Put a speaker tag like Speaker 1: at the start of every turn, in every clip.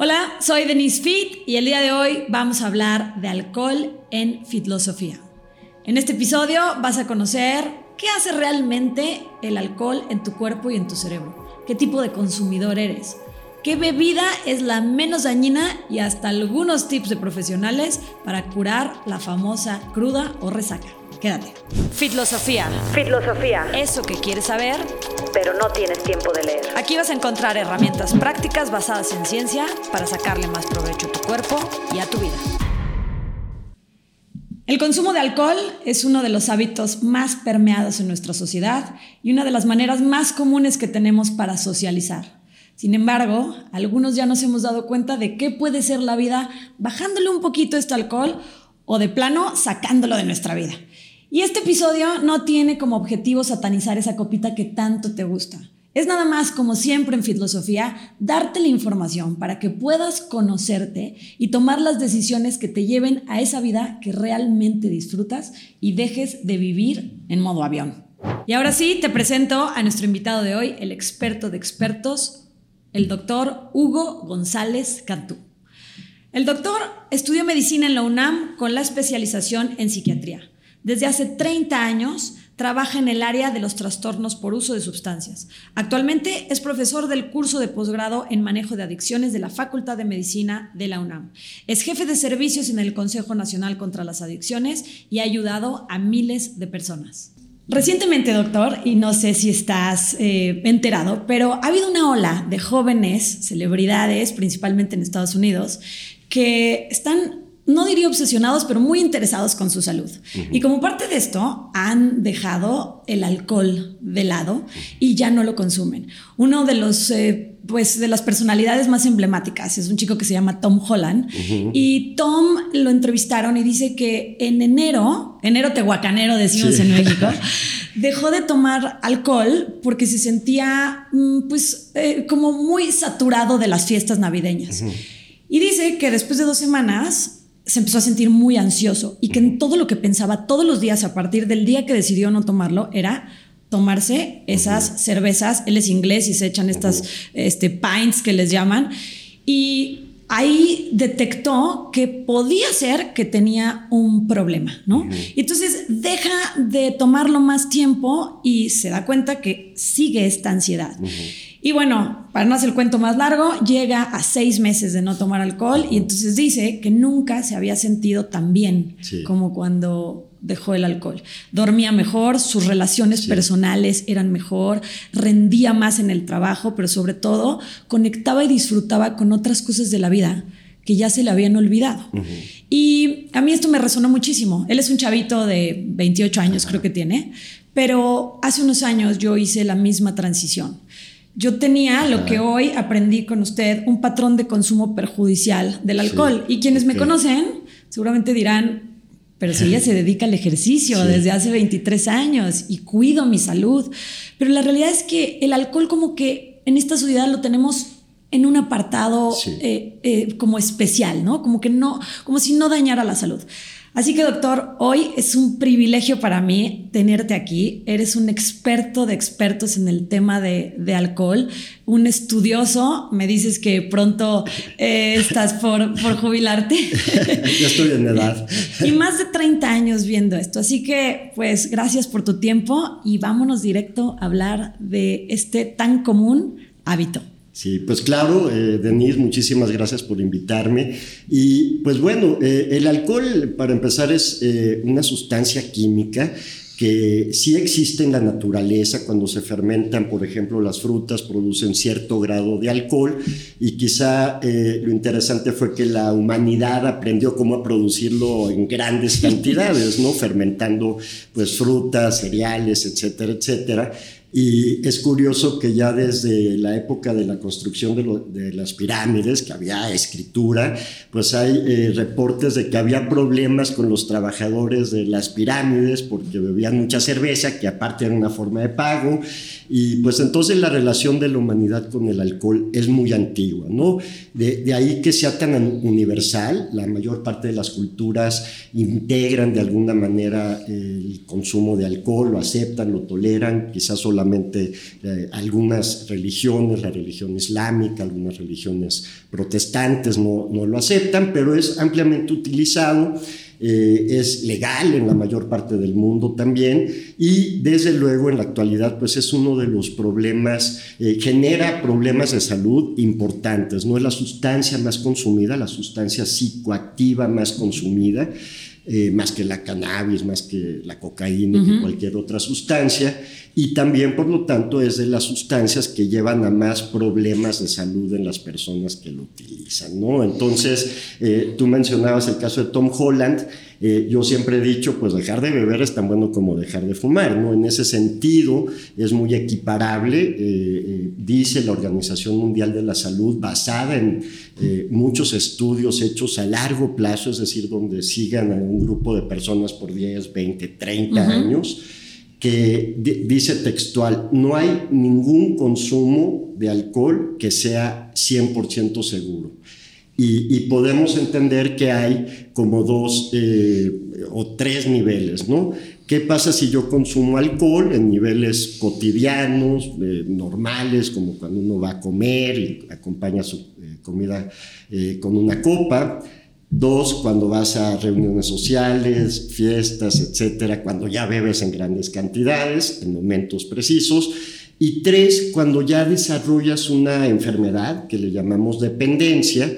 Speaker 1: Hola, soy Denise Fit y el día de hoy vamos a hablar de alcohol en Fitlosofía. En este episodio vas a conocer qué hace realmente el alcohol en tu cuerpo y en tu cerebro, qué tipo de consumidor eres, qué bebida es la menos dañina y hasta algunos tips de profesionales para curar la famosa cruda o resaca. Quédate. Fitlosofía.
Speaker 2: Fitlosofía.
Speaker 1: Eso que quieres saber,
Speaker 2: pero no tienes tiempo de leer.
Speaker 1: Aquí vas a encontrar herramientas prácticas basadas en ciencia para sacarle más provecho a tu cuerpo y a tu vida. El consumo de alcohol es uno de los hábitos más permeados en nuestra sociedad y una de las maneras más comunes que tenemos para socializar. Sin embargo, algunos ya nos hemos dado cuenta de qué puede ser la vida bajándole un poquito este alcohol o de plano sacándolo de nuestra vida. Y este episodio no tiene como objetivo satanizar esa copita que tanto te gusta. Es nada más, como siempre en Filosofía, darte la información para que puedas conocerte y tomar las decisiones que te lleven a esa vida que realmente disfrutas y dejes de vivir en modo avión. Y ahora sí, te presento a nuestro invitado de hoy, el experto de expertos, el doctor Hugo González Cantú. El doctor estudió medicina en la UNAM con la especialización en psiquiatría. Desde hace 30 años trabaja en el área de los trastornos por uso de sustancias. Actualmente es profesor del curso de posgrado en manejo de adicciones de la Facultad de Medicina de la UNAM. Es jefe de servicios en el Consejo Nacional contra las Adicciones y ha ayudado a miles de personas. Recientemente, doctor, y no sé si estás eh, enterado, pero ha habido una ola de jóvenes, celebridades, principalmente en Estados Unidos, que están no diría obsesionados, pero muy interesados con su salud. Y como parte de esto, han dejado el alcohol de lado y ya no lo consumen. Uno de los, eh, pues, de las personalidades más emblemáticas es un chico que se llama Tom Holland. Y Tom lo entrevistaron y dice que en enero, enero tehuacanero decimos en México, dejó de tomar alcohol porque se sentía, mm, pues, eh, como muy saturado de las fiestas navideñas. Y dice que después de dos semanas se empezó a sentir muy ansioso y que en todo lo que pensaba todos los días a partir del día que decidió no tomarlo era tomarse esas cervezas, él es inglés y se echan estas este, pints que les llaman, y ahí detectó que podía ser que tenía un problema, ¿no? Y entonces deja de tomarlo más tiempo y se da cuenta que sigue esta ansiedad. Y bueno, para no hacer el cuento más largo, llega a seis meses de no tomar alcohol y entonces dice que nunca se había sentido tan bien como cuando dejó el alcohol. Dormía mejor, sus relaciones personales eran mejor, rendía más en el trabajo, pero sobre todo conectaba y disfrutaba con otras cosas de la vida que ya se le habían olvidado. Y a mí esto me resonó muchísimo. Él es un chavito de 28 años, creo que tiene, pero hace unos años yo hice la misma transición yo tenía lo que hoy aprendí con usted, un patrón de consumo perjudicial del alcohol. y quienes me conocen seguramente dirán, pero si ella se dedica al ejercicio desde hace 23 años y cuido mi salud. Pero la realidad es que el alcohol como que en esta sociedad lo tenemos en un apartado eh, eh, como especial, ¿no? Como que no, como si no dañara la salud. Así que doctor, hoy es un privilegio para mí tenerte aquí. Eres un experto de expertos en el tema de, alcohol, un estudioso. Me dices que pronto eh, estás por, por jubilarte.
Speaker 3: Ya estoy en edad.
Speaker 1: y más de 30 años viendo esto. Así que pues gracias por tu tiempo y vámonos directo a hablar de este tan común hábito.
Speaker 3: Sí, pues claro, eh, Denise, muchísimas gracias por invitarme. Y pues bueno, eh, el alcohol, para empezar, es eh, una sustancia química que sí existe en la naturaleza cuando se fermentan, por ejemplo, las frutas producen cierto grado de alcohol y quizá lo interesante fue que la humanidad aprendió cómo a producirlo en grandes cantidades, ¿no? Fermentando pues frutas, cereales, etcétera, etcétera. Y es curioso que ya desde la época de la construcción de, las pirámides, que había escritura, pues hay eh, reportes de que había problemas con los trabajadores de las pirámides porque bebían mucha cerveza, que aparte era una forma de pago. Y pues entonces la relación de la humanidad con el alcohol es muy antigua, ¿no? De, de ahí que sea tan universal, la mayor parte de las culturas integran de alguna manera el consumo de alcohol, lo aceptan, lo toleran, quizás solo solamente eh, algunas religiones, la religión islámica, algunas religiones protestantes no, no lo aceptan, pero es ampliamente utilizado. Eh, es legal en la mayor parte del mundo también y desde luego en la actualidad pues es uno de los problemas, eh, genera problemas de salud importantes, no es la sustancia más consumida, la sustancia psicoactiva más consumida. Eh, más que la cannabis, más que la cocaína, que cualquier otra sustancia, y también, por lo tanto, es de las sustancias que llevan a más problemas de salud en las personas que lo utilizan, ¿no? Entonces, eh, tú mencionabas el caso de Tom Holland, eh, yo siempre he dicho, pues dejar de beber es tan bueno como dejar de fumar, ¿no? En ese sentido es muy equiparable, dice la Organización Mundial de la Salud, basada en muchos estudios hechos a largo plazo, es decir, donde sigan a un grupo de personas por 10, 20, 30 años, que dice textual, no hay ningún consumo de alcohol que sea 100% seguro. Y, podemos entender que hay como dos eh, o tres niveles, ¿no? ¿Qué pasa si yo consumo alcohol en niveles cotidianos, eh, normales, como cuando uno va a comer y acompaña su eh, comida con una copa? Dos, cuando vas a reuniones sociales, fiestas, etcétera, cuando ya bebes en grandes cantidades, en momentos precisos. Y tres, cuando ya desarrollas una enfermedad que le llamamos dependencia,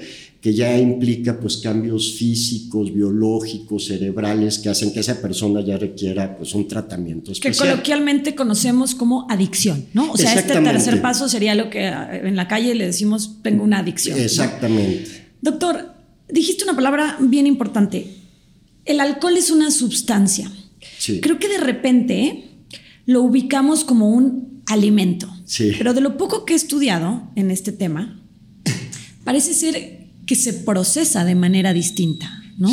Speaker 3: que ya implica pues cambios físicos, biológicos, cerebrales que hacen que esa persona ya requiera pues un tratamiento especial.
Speaker 1: Que coloquialmente conocemos como adicción, ¿no? O sea, este tercer paso sería lo que en la calle le decimos tengo una adicción.
Speaker 3: Exactamente.
Speaker 1: Doctor, dijiste una palabra bien importante. El alcohol es una sustancia. Creo que de repente lo ubicamos como un alimento. Pero de lo poco que he estudiado en este tema, parece ser que se procesa de manera distinta. ¿no?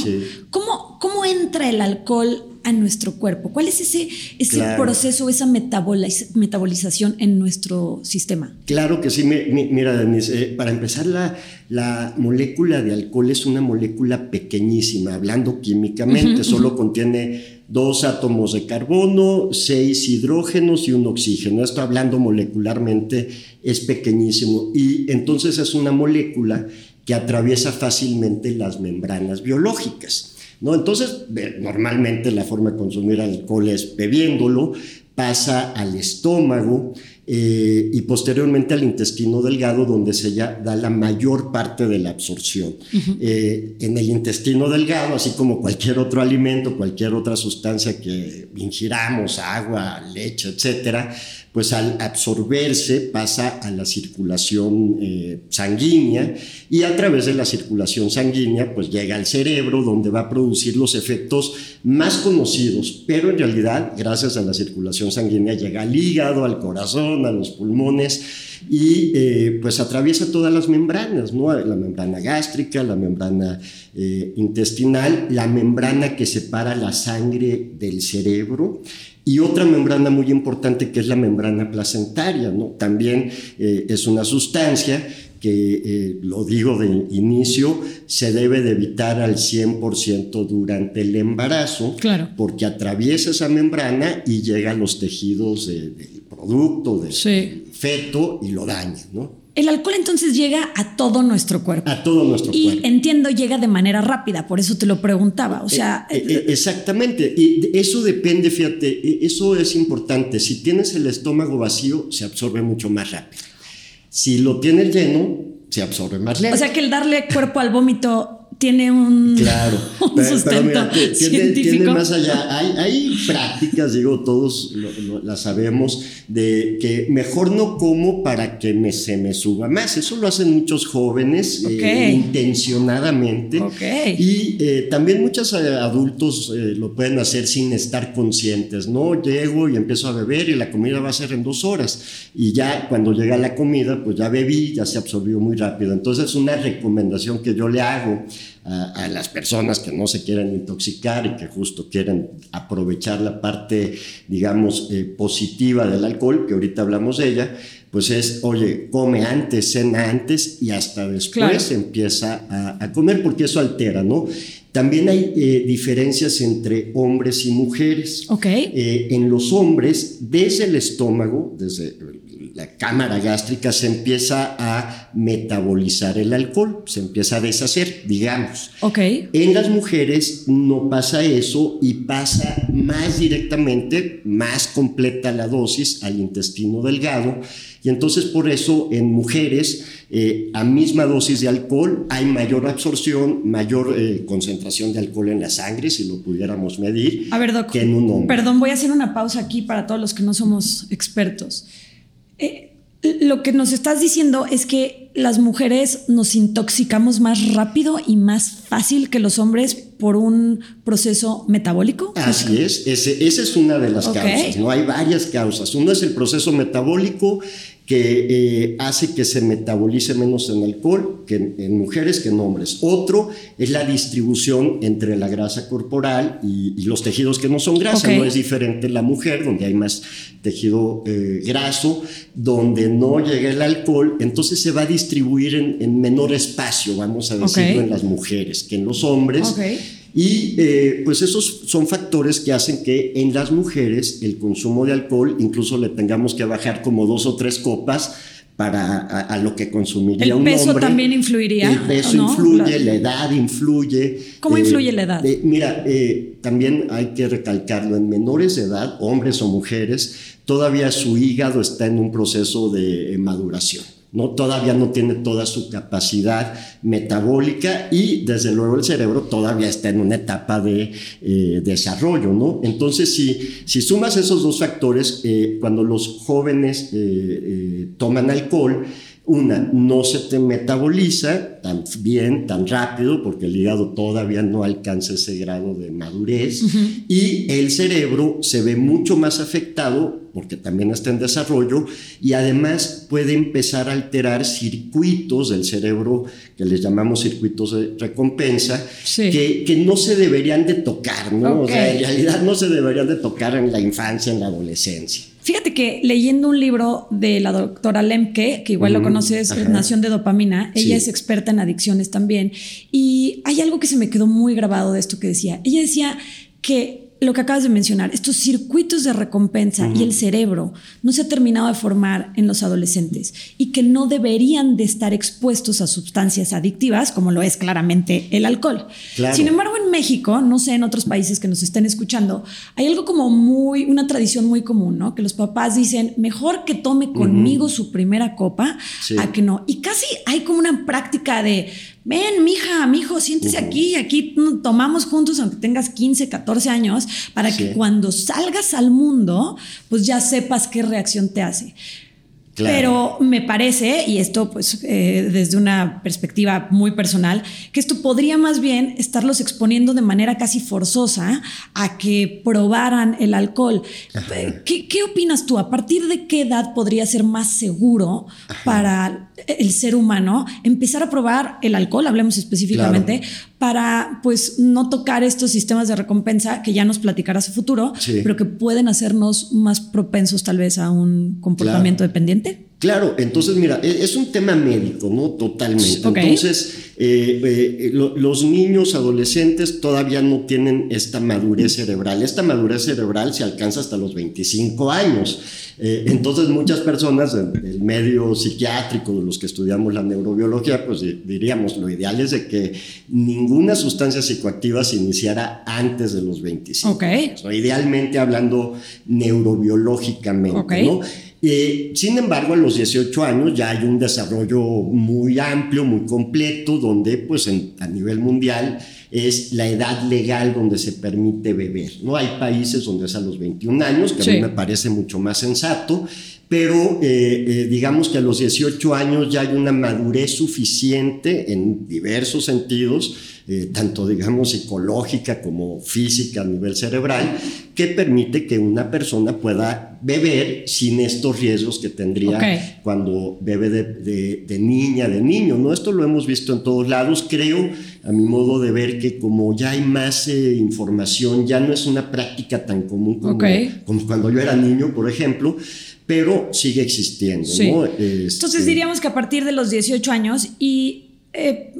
Speaker 1: ¿Cómo, ¿Cómo entra el alcohol a nuestro cuerpo? ¿Cuál es ese, ese proceso, esa metabolización en nuestro sistema?
Speaker 3: Claro que sí. mira, Denise, eh, para empezar, la, la, molécula de alcohol es una molécula pequeñísima, hablando químicamente, solo contiene dos átomos de carbono, seis hidrógenos y un oxígeno. Esto hablando molecularmente es pequeñísimo y entonces es una molécula que atraviesa fácilmente las membranas biológicas. ¿no? Entonces, normalmente la forma de consumir alcohol es bebiéndolo, pasa al estómago eh, y posteriormente al intestino delgado, donde se ya da la mayor parte de la absorción. Eh, en el intestino delgado, así como cualquier otro alimento, cualquier otra sustancia que ingiramos, agua, leche, etcétera, pues al absorberse pasa a la circulación eh, sanguínea y a través de la circulación sanguínea pues llega al cerebro donde va a producir los efectos más conocidos, pero en realidad gracias a la circulación sanguínea llega al hígado, al corazón, a los pulmones y eh, pues atraviesa todas las membranas, ¿no? la membrana gástrica, la membrana eh, intestinal, la membrana que separa la sangre del cerebro y otra membrana muy importante que es la membrana placentaria, ¿no? También eh, es una sustancia que, eh, lo digo de inicio, se debe de evitar al 100% durante el embarazo,
Speaker 1: claro.
Speaker 3: porque atraviesa esa membrana y llega a los tejidos del producto, del feto y lo daña, ¿no?
Speaker 1: El alcohol entonces llega a todo nuestro cuerpo.
Speaker 3: A todo nuestro cuerpo.
Speaker 1: Y entiendo, llega de manera rápida, por eso te lo preguntaba. O sea.
Speaker 3: Eh, eh, eh, exactamente. Y eso depende, fíjate, eso es importante. Si tienes el estómago vacío, se absorbe mucho más rápido. Si lo tienes lleno, se absorbe más lento.
Speaker 1: O sea que el darle cuerpo al vómito tiene un,
Speaker 3: claro,
Speaker 1: sustento
Speaker 3: tiene, más allá. Hay, hay prácticas, digo, todos las sabemos, de que mejor no como para que me, se me suba más. Eso lo hacen muchos jóvenes eh, intencionadamente. Y eh, también muchos eh, adultos lo pueden hacer sin estar conscientes, ¿no? Llego y empiezo a beber y la comida va a ser en dos horas. Y ya cuando llega la comida, pues ya bebí, ya se absorbió muy rápido. Entonces, una recomendación que yo le hago a, las personas que no se quieren intoxicar y que justo quieren aprovechar la parte, digamos, eh, positiva del alcohol, que ahorita hablamos de ella, pues es, oye, come antes, cena antes y hasta después empieza a, a, comer porque eso altera, ¿no? También hay eh, diferencias entre hombres y mujeres.
Speaker 1: Ok.
Speaker 3: Eh, en los hombres, desde el estómago, desde la cámara gástrica, se empieza a metabolizar el alcohol, se empieza a deshacer, digamos.
Speaker 1: Ok.
Speaker 3: En las mujeres no pasa eso y pasa más directamente, más completa la dosis al intestino delgado. Y entonces por eso en mujeres eh, a misma dosis de alcohol hay mayor absorción, mayor eh, concentración de alcohol en la sangre, si lo pudiéramos medir,
Speaker 1: A ver, Doc.
Speaker 3: que en un hombre.
Speaker 1: Perdón, voy a hacer una pausa aquí para todos los que no somos expertos. Eh, lo que nos estás diciendo es que las mujeres nos intoxicamos más rápido y más fácil que los hombres por un proceso metabólico.
Speaker 3: Así es, ese- esa es una de las causas, ¿no? Hay varias causas. Uno es el proceso metabólico que eh, hace que se metabolice menos en alcohol que en, en mujeres que en hombres. Otro es la distribución entre la grasa corporal y, y los tejidos que no son grasa. No es diferente en la mujer, donde hay más tejido eh, graso, donde no llega el alcohol, entonces se va a distribuir en, en menor espacio, vamos a decirlo, en las mujeres que en los hombres.
Speaker 1: Ok.
Speaker 3: Y eh, pues esos son factores que hacen que en las mujeres el consumo de alcohol incluso le tengamos que bajar como dos o tres copas para a, a lo que consumiría
Speaker 1: ¿El
Speaker 3: un
Speaker 1: peso
Speaker 3: hombre.
Speaker 1: también influiría,
Speaker 3: El peso
Speaker 1: no?
Speaker 3: influye,
Speaker 1: La-
Speaker 3: la edad influye.
Speaker 1: ¿Cómo influye la edad?
Speaker 3: eh, mira, eh, también hay que recalcarlo, en menores de edad, hombres o mujeres, todavía su hígado está en un proceso de eh, maduración. ¿No? Todavía no tiene toda su capacidad metabólica y desde luego el cerebro todavía está en una etapa de eh, desarrollo. ¿no? Entonces, si, si sumas esos dos factores, eh, cuando los jóvenes eh, toman alcohol, una, no se te metaboliza tan bien, tan rápido, porque el hígado todavía no alcanza ese grado de madurez. Y el cerebro se ve mucho más afectado, porque también está en desarrollo, y además puede empezar a alterar circuitos del cerebro, que les llamamos circuitos de recompensa,
Speaker 1: Sí.
Speaker 3: que, que no se deberían de tocar, ¿no? O sea, en realidad no se deberían de tocar en la infancia, en la adolescencia.
Speaker 1: Fíjate que leyendo un libro de la doctora Lemke, que igual lo conoces,
Speaker 3: ajá.
Speaker 1: Nación de Dopamina, ella
Speaker 3: Sí.
Speaker 1: es experta en adicciones también, y hay algo que se me quedó muy grabado de esto que decía. Ella decía que lo que acabas de mencionar, estos circuitos de recompensa y el cerebro no se ha terminado de formar en los adolescentes y que no deberían de estar expuestos a sustancias adictivas, como lo es claramente el alcohol.
Speaker 3: Claro.
Speaker 1: Sin embargo, en México, no sé en otros países que nos estén escuchando, hay algo como muy, una tradición muy común, ¿no? Que los papás dicen, mejor que tome conmigo su primera copa
Speaker 3: Sí.
Speaker 1: a que no. Y casi hay como una práctica de, ven, mija, mijo, siéntese aquí, aquí tomamos juntos aunque tengas 15, 14 años, para
Speaker 3: Sí.
Speaker 1: que cuando salgas al mundo, pues ya sepas qué reacción te hace.
Speaker 3: Claro.
Speaker 1: Pero me parece, y esto pues eh, desde una perspectiva muy personal, que esto podría más bien estarlos exponiendo de manera casi forzosa a que probaran el alcohol. Eh, ¿Qué, qué opinas tú? ¿A partir de qué edad podría ser más seguro para el ser humano empezar a probar el alcohol, hablemos específicamente, para pues no tocar estos sistemas de recompensa que ya nos platicarás a futuro,
Speaker 3: Sí.
Speaker 1: pero que pueden hacernos más propensos tal vez a un comportamiento dependiente?
Speaker 3: Claro, entonces mira, e- es un tema médico, ¿no? Totalmente. Entonces, eh, eh, lo- los niños, adolescentes todavía no tienen esta madurez cerebral. Esta madurez cerebral se alcanza hasta los 25 años. Eh, entonces, muchas personas del, medio psiquiátrico, de los que estudiamos la neurobiología, pues di- diríamos, lo ideal es de que ninguna sustancia psicoactiva se iniciara antes de los 25
Speaker 1: Ok.
Speaker 3: años, ¿no? Idealmente hablando neurobiológicamente. ¿no? Eh, sin embargo, a los 18 años ya hay un desarrollo muy amplio, muy completo, donde pues en- a nivel mundial es la edad legal donde se permite beber. ¿no? Hay países donde es a los 21 años, que a mí me parece mucho más sensato, pero eh, eh, digamos que a los 18 años ya hay una madurez suficiente en diversos sentidos, eh, tanto digamos psicológica como física a nivel cerebral, que permite que una persona pueda beber sin estos riesgos que tendría cuando bebe de, de- de niña, de niño. ¿no? Esto lo hemos visto en todos lados. Creo, a mi modo de ver, que como ya hay más eh, información, ya no es una práctica tan común como, cuando yo era niño, por ejemplo, pero sigue existiendo.
Speaker 1: Sí.
Speaker 3: ¿no?
Speaker 1: Entonces
Speaker 3: Este,
Speaker 1: diríamos que a partir de los 18 años y eh,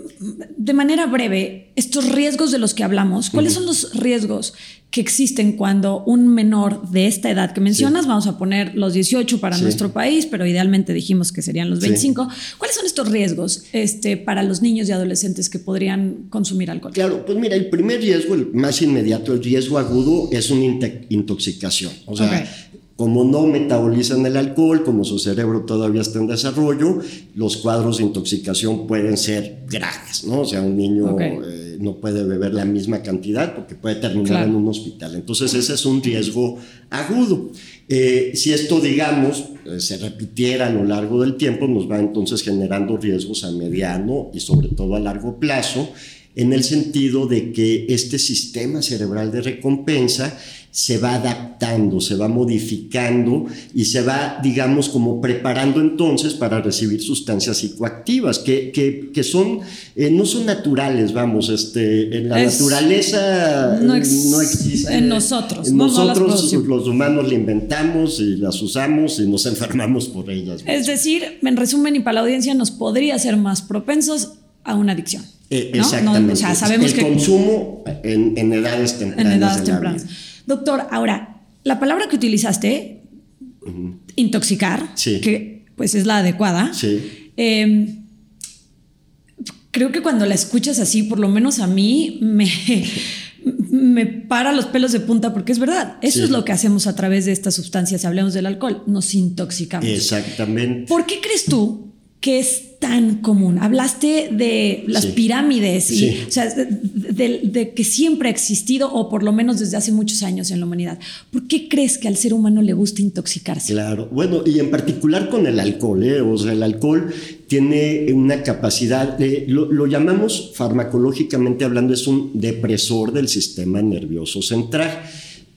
Speaker 1: de manera breve, estos riesgos de los que hablamos, ¿cuáles son los riesgos que existen cuando un menor de esta edad que mencionas, vamos a poner los 18 para nuestro país, pero idealmente dijimos que serían los 25, ¿cuáles son estos riesgos este, para los niños y adolescentes que podrían consumir alcohol?
Speaker 3: Claro, pues mira, el primer riesgo, el más inmediato, el riesgo agudo, es una intoxicación. O sea, como no metabolizan el alcohol, como su cerebro todavía está en desarrollo, los cuadros de intoxicación pueden ser graves, ¿no? O sea, un niño eh, no puede beber la misma cantidad porque puede terminar en un hospital. Entonces, ese es un riesgo agudo. Eh, si esto, digamos, eh, se repitiera a lo largo del tiempo, nos va entonces generando riesgos a mediano y sobre todo a largo plazo, en el sentido de que este sistema cerebral de recompensa se va adaptando, se va modificando y se va, digamos, como preparando entonces para recibir sustancias psicoactivas que, que, son, eh, no son naturales, vamos, este, en la naturaleza
Speaker 1: no, existe. En nosotros.
Speaker 3: nosotros los humanos la inventamos y las usamos y nos enfermamos por ellas.
Speaker 1: Es decir, en resumen y para la audiencia, nos podría ser más propensos a una adicción.
Speaker 3: Eh, exactamente. sabemos El consumo en, edades tempranas. En edades tempranas.
Speaker 1: Doctor, ahora, la palabra que utilizaste, intoxicar, que pues es la adecuada, em, creo que cuando la escuchas así, por lo menos a mí, me, me para los pelos de punta porque es verdad. Eso es lo que hacemos a través de estas sustancias. Si hablamos del alcohol, nos intoxicamos.
Speaker 3: Exactamente.
Speaker 1: ¿Por qué crees tú que es tan común. Hablaste de las pirámides y o sea, de, que siempre ha existido o por lo menos desde hace muchos años en la humanidad. ¿Por qué crees que al ser humano le gusta intoxicarse?
Speaker 3: Claro, bueno, y en particular con el alcohol, ¿eh? o sea, el alcohol tiene una capacidad, de, lo, llamamos farmacológicamente hablando, es un depresor del sistema nervioso central.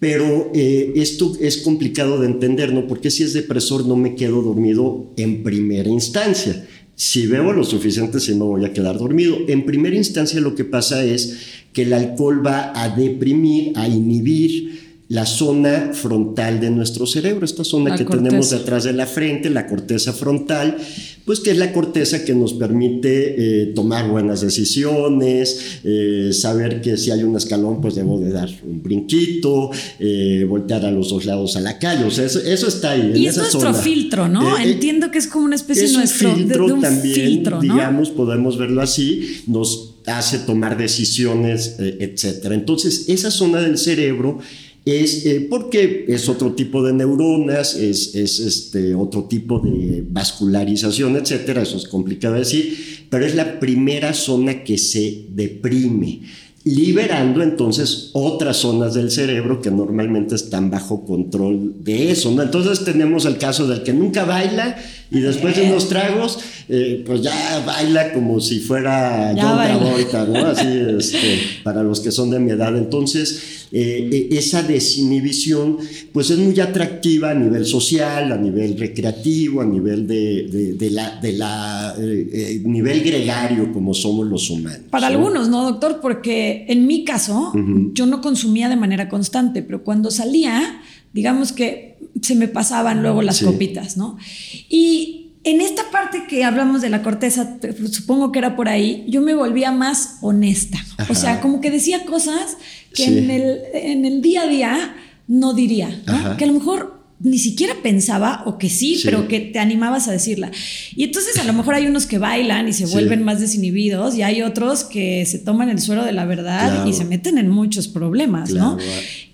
Speaker 3: Pero eh, esto es complicado de entender, ¿no? Porque si es depresor no me quedo dormido en primera instancia. Si bebo lo suficiente, sí me voy a quedar dormido. En primera instancia lo que pasa es que el alcohol va a deprimir, a inhibir la zona frontal de nuestro cerebro, esta zona que tenemos detrás de la frente, la corteza frontal, pues que es la corteza que nos permite eh, tomar buenas decisiones, eh, saber que si hay un escalón, pues debo de dar un brinquito, eh, voltear a los dos lados a la calle, o sea, eso, está ahí.
Speaker 1: Y es nuestro filtro, ¿no? Entiendo que es como una especie de nuestro
Speaker 3: filtro de, un también, filtro, digamos, podemos verlo así, nos hace tomar decisiones, etcétera. Entonces, esa zona del cerebro es eh, porque es otro tipo de neuronas, es, es, este, otro tipo de vascularización, etcétera. Eso es complicado de decir, pero es la primera zona que se deprime liberando entonces otras zonas del cerebro que normalmente están bajo control de eso. Entonces tenemos el caso del que nunca baila y después de unos tragos, eh, pues ya baila como si fuera John Travolta, ¿no? Así, este, para los que son de mi edad. Entonces, eh, e, esa desinhibición, pues es muy atractiva a nivel social, a nivel recreativo, a nivel de, de, la, de la eh, nivel gregario como somos los humanos.
Speaker 1: Para algunos, ¿no, doctor? Porque en mi caso, yo no consumía de manera constante, pero cuando salía, digamos que se me pasaban luego las copitas, ¿no? Y en esta parte que hablamos de la corteza, supongo que era por ahí, yo me volvía más honesta. O sea, como que decía cosas que en, el, en, el, día a día no diría, ¿no? Que a lo mejor ni siquiera pensaba, o que sí, pero que te animabas a decirla. Y entonces a lo mejor hay unos que bailan y se vuelven más desinhibidos y hay otros que se toman el suero de la verdad y se meten en muchos problemas, ¿no?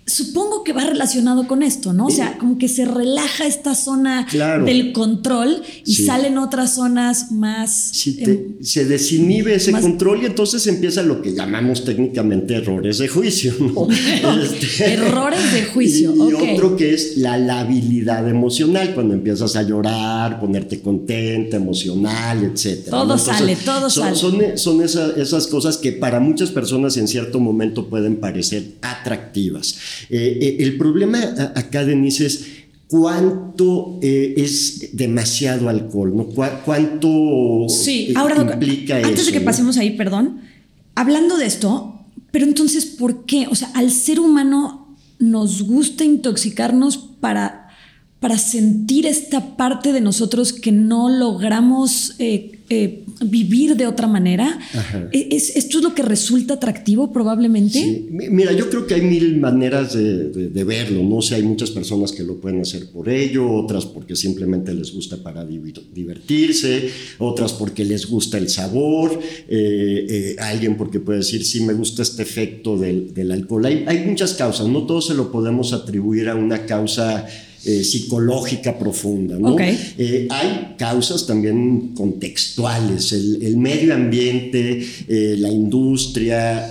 Speaker 1: Supongo que va relacionado con esto, ¿no? O sea, como que se relaja esta zona del control y salen otras zonas más...
Speaker 3: se desinhibe ese control y entonces empieza lo que llamamos técnicamente errores de juicio. ¿no?
Speaker 1: Este, errores de juicio.
Speaker 3: Y, otro que es la labilidad emocional, cuando empiezas a llorar, ponerte contenta, emocional, etc.
Speaker 1: Todo sale, todo
Speaker 3: son,
Speaker 1: sale.
Speaker 3: Son, esas cosas que para muchas personas en cierto momento pueden parecer atractivas. Eh, eh, el problema acá, Denise, es cuánto eh, es demasiado alcohol, ¿no? ¿Cuánto
Speaker 1: sí. Ahora, implica antes de que pasemos ahí, perdón, hablando de esto, pero entonces, ¿por qué? O sea, al ser humano nos gusta intoxicarnos para, para sentir esta parte de nosotros que no logramos eh, vivir de otra manera. E, ¿Es, ¿Esto es lo que resulta atractivo probablemente?
Speaker 3: Sí. Mira, yo creo que hay mil maneras de, de, verlo, ¿no? sé, hay muchas personas que lo pueden hacer por ello, otras porque simplemente les gusta para divertirse, otras porque les gusta el sabor, eh, eh, alguien porque puede decir, sí, me gusta este efecto del, del alcohol. Hay, hay muchas causas, no todo se lo podemos atribuir a una causa eh, psicológica profunda. ¿no? Eh, hay causas también contextuales, el, medio ambiente, eh, la industria,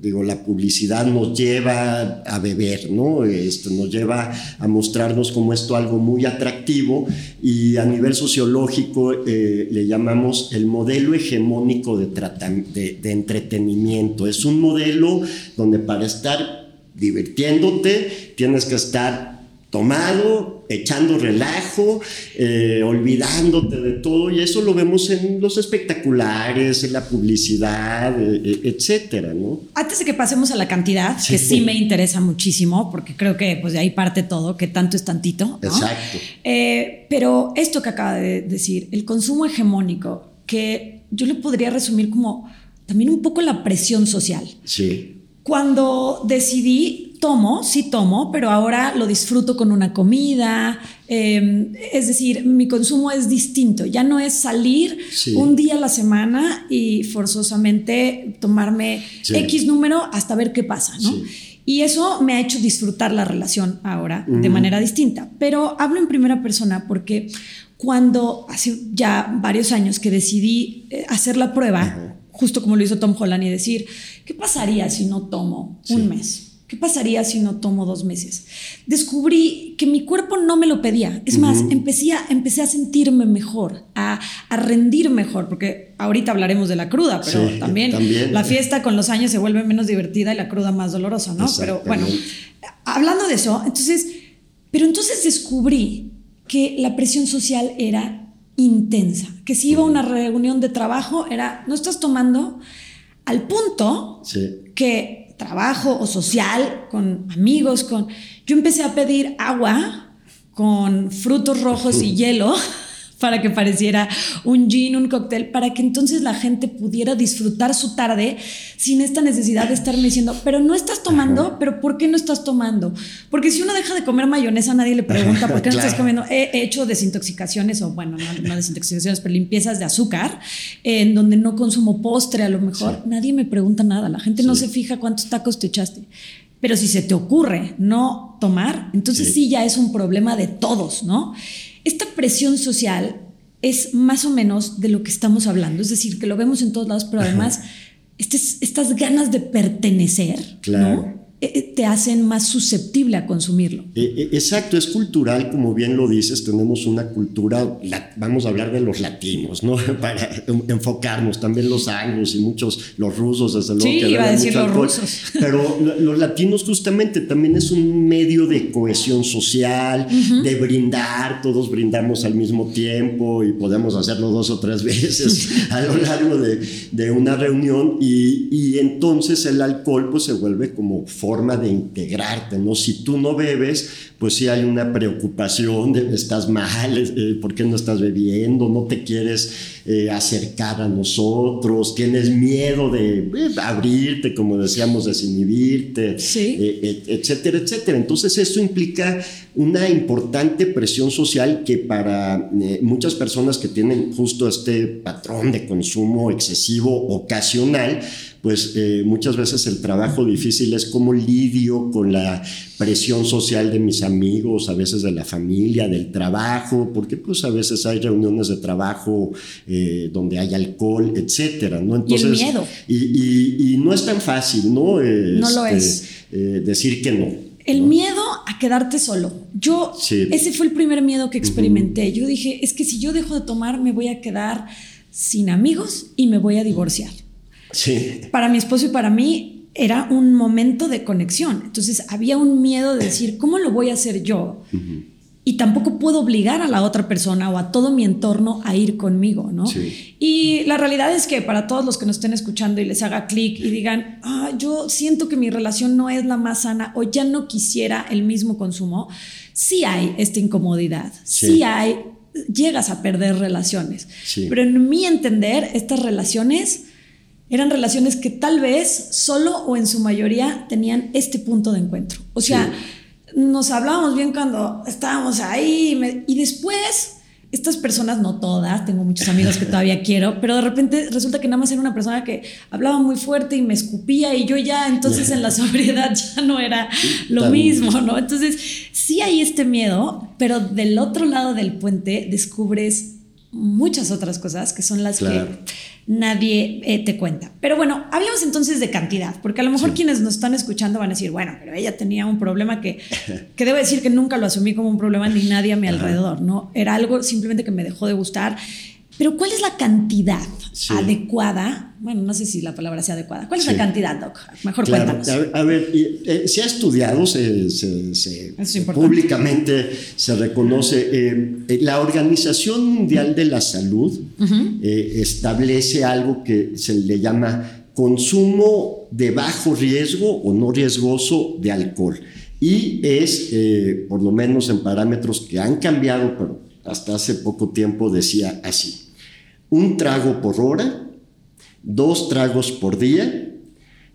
Speaker 3: digo, la publicidad nos lleva a beber, ¿no? Esto nos lleva a mostrarnos como esto algo muy atractivo y a nivel sociológico le llamamos el modelo hegemónico de, de, de entretenimiento. Es un modelo donde para estar divirtiéndote tienes que estar tomado, echando relajo, eh, olvidándote de todo, y eso lo vemos en los espectaculares, en la publicidad, eh, eh, etcétera, ¿no?
Speaker 1: Antes de que pasemos a la cantidad, que sí me interesa muchísimo, porque creo que pues de ahí parte todo, que tanto es tantito.
Speaker 3: Exacto.
Speaker 1: pero esto que acaba de decir, el consumo hegemónico, que yo le podría resumir como también un poco la presión social.
Speaker 3: Sí.
Speaker 1: Cuando decidí tomo, sí tomo, pero ahora lo disfruto con una comida. Em, es decir, mi consumo es distinto. Ya no es salir un día a la semana y forzosamente tomarme X número hasta ver qué pasa, ¿no? Y eso me ha hecho disfrutar la relación ahora de manera distinta. Pero hablo en primera persona porque cuando hace ya varios años que decidí eh, hacer la prueba, justo como lo hizo Tom Holland, y decir, ¿qué pasaría si no tomo un mes? ¿Qué pasaría si no tomo dos meses? Descubrí que mi cuerpo no me lo pedía. Es más, empecé, a, empecé a sentirme mejor, a, rendir mejor, porque ahorita hablaremos de la cruda, pero también, la fiesta con los años se vuelve menos divertida y la cruda más dolorosa, ¿no? Pero bueno, hablando de eso, entonces, pero entonces descubrí que la presión social era intensa, que si iba a una reunión de trabajo era, no estás tomando al punto que trabajo o social, con amigos, con... Yo empecé a pedir agua con frutos rojos y hielo para que pareciera un gin, un cóctel, para que entonces la gente pudiera disfrutar su tarde sin esta necesidad de estarme diciendo, pero no estás tomando, pero ¿por qué no estás tomando? Porque si uno deja de comer mayonesa, nadie le pregunta por qué no estás comiendo. He hecho desintoxicaciones, o bueno, no, desintoxicaciones, pero limpiezas de azúcar, en donde no consumo postre a lo mejor. Nadie me pregunta nada, la gente no se fija cuántos tacos te echaste. Pero si se te ocurre no tomar, entonces sí ya es un problema de todos, ¿no? Esta presión social es más o menos de lo que estamos hablando, es decir, que lo vemos en todos lados, pero además estas ganas de pertenecer, ¿no? Eh, eh, te hacen más susceptible a consumirlo.
Speaker 3: Eh, exacto, es cultural, como bien lo dices, tenemos una cultura, vamos a hablar de los latinos, ¿no? Para enfocarnos, también los anglos y muchos, los rusos, desde luego.
Speaker 1: Sí, iba a decir los rusos.
Speaker 3: Pero los latinos justamente también es un medio de cohesión social, de brindar, todos brindamos al mismo tiempo y podemos hacerlo dos o tres veces a lo largo de, de una reunión y, y, entonces el alcohol pues se vuelve como forma de integrarte, ¿no? Si tú no bebes, pues sí hay una preocupación de estás mal, eh, ¿por qué no estás bebiendo? No te quieres eh, acercar a nosotros, tienes miedo de eh, abrirte, como decíamos, desinhibirte, etcétera, etcétera. Entonces esto implica una importante presión social que para muchas personas que tienen justo este patrón de consumo excesivo ocasional, pues eh, muchas veces el trabajo difícil es como lidio con la presión social de mis amigos, a veces de la familia, del trabajo, porque pues a veces hay reuniones de trabajo eh, donde hay alcohol, etcétera, ¿no?
Speaker 1: Entonces, y el miedo.
Speaker 3: Y, no es tan fácil, ¿no?
Speaker 1: no lo este, es.
Speaker 3: Eh, decir que no.
Speaker 1: El miedo a quedarte solo. Yo, ese fue el primer miedo que experimenté. Yo dije, es que si yo dejo de tomar, me voy a quedar sin amigos y me voy a divorciar. Para mi esposo y para mí era un momento de conexión. Entonces había un miedo de decir, ¿cómo lo voy a hacer yo? Y tampoco puedo obligar a la otra persona o a todo mi entorno a ir conmigo, ¿no? Y la realidad es que para todos los que nos estén escuchando y les haga clic y digan, ah, yo siento que mi relación no es la más sana o ya no quisiera el mismo consumo, sí hay esta incomodidad, sí hay llegas a perder relaciones.
Speaker 3: Sí.
Speaker 1: Pero en mi entender, estas relaciones eran relaciones que tal vez solo o en su mayoría tenían este punto de encuentro. O sea, nos hablábamos bien cuando estábamos ahí y, me- y después estas personas, no todas, tengo muchos amigos que todavía quiero, pero de repente resulta que nada más era una persona que hablaba muy fuerte y me escupía y yo ya entonces en la sobriedad ya no era lo
Speaker 3: También.
Speaker 1: mismo, ¿no? Entonces sí hay este miedo, pero del otro lado del puente descubres muchas otras cosas que son las
Speaker 3: Claro.
Speaker 1: que nadie eh, te cuenta. Pero bueno, hablemos entonces de cantidad, porque a lo mejor
Speaker 3: Sí.
Speaker 1: quienes nos están escuchando van a decir, bueno, pero ella tenía un problema que, que debo decir que nunca lo asumí como un problema ni nadie a mi alrededor, ¿no? Era algo simplemente que me dejó de gustar. Pero ¿cuál es la cantidad
Speaker 3: Sí.
Speaker 1: adecuada? Bueno, no sé si la palabra sea adecuada. ¿Cuál es
Speaker 3: Sí.
Speaker 1: la cantidad, Doc? Mejor
Speaker 3: Claro,
Speaker 1: cuéntanos.
Speaker 3: a ver, eh, se ha estudiado, se, se- se-
Speaker 1: es importante.
Speaker 3: públicamente se reconoce, eh, eh, la Organización Mundial de la Salud establece algo que se le llama consumo de bajo riesgo o no riesgoso de alcohol. Y es, por lo menos en parámetros que han cambiado, pero hasta hace poco tiempo decía así, un trago por hora, dos tragos por día,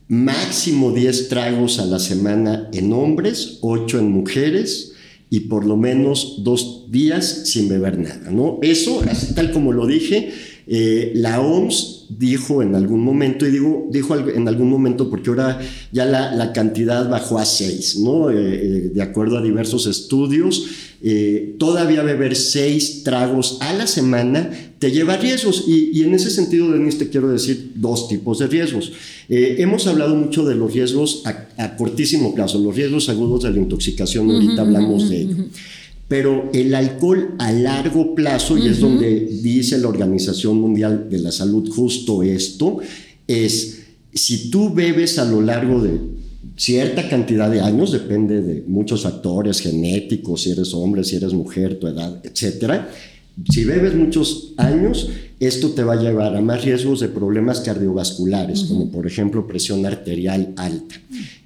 Speaker 3: máximo 10 tragos a la semana en hombres, 8 en mujeres y por lo menos dos días sin beber nada, ¿no? Eso, así tal como lo dije, eh, la OMS dijo en algún momento, y digo, dijo en algún momento porque ahora ya la, la cantidad bajó a 6, ¿no? Eh, eh, de acuerdo a diversos estudios, eh, todavía beber 6 tragos a la semana te lleva a riesgos. Y, y en ese sentido, Denis, te quiero decir dos tipos de riesgos. Eh, hemos hablado mucho de los riesgos a, a cortísimo plazo, los riesgos agudos de la intoxicación, ahorita hablamos de ello. Pero el alcohol a largo plazo, y es donde dice la Organización Mundial de la Salud justo esto, es si tú bebes a lo largo de cierta cantidad de años, depende de muchos factores genéticos, si eres hombre, si eres mujer, tu edad, etcétera. Si bebes muchos años, esto te va a llevar a más riesgos de problemas cardiovasculares, como por ejemplo presión arterial alta.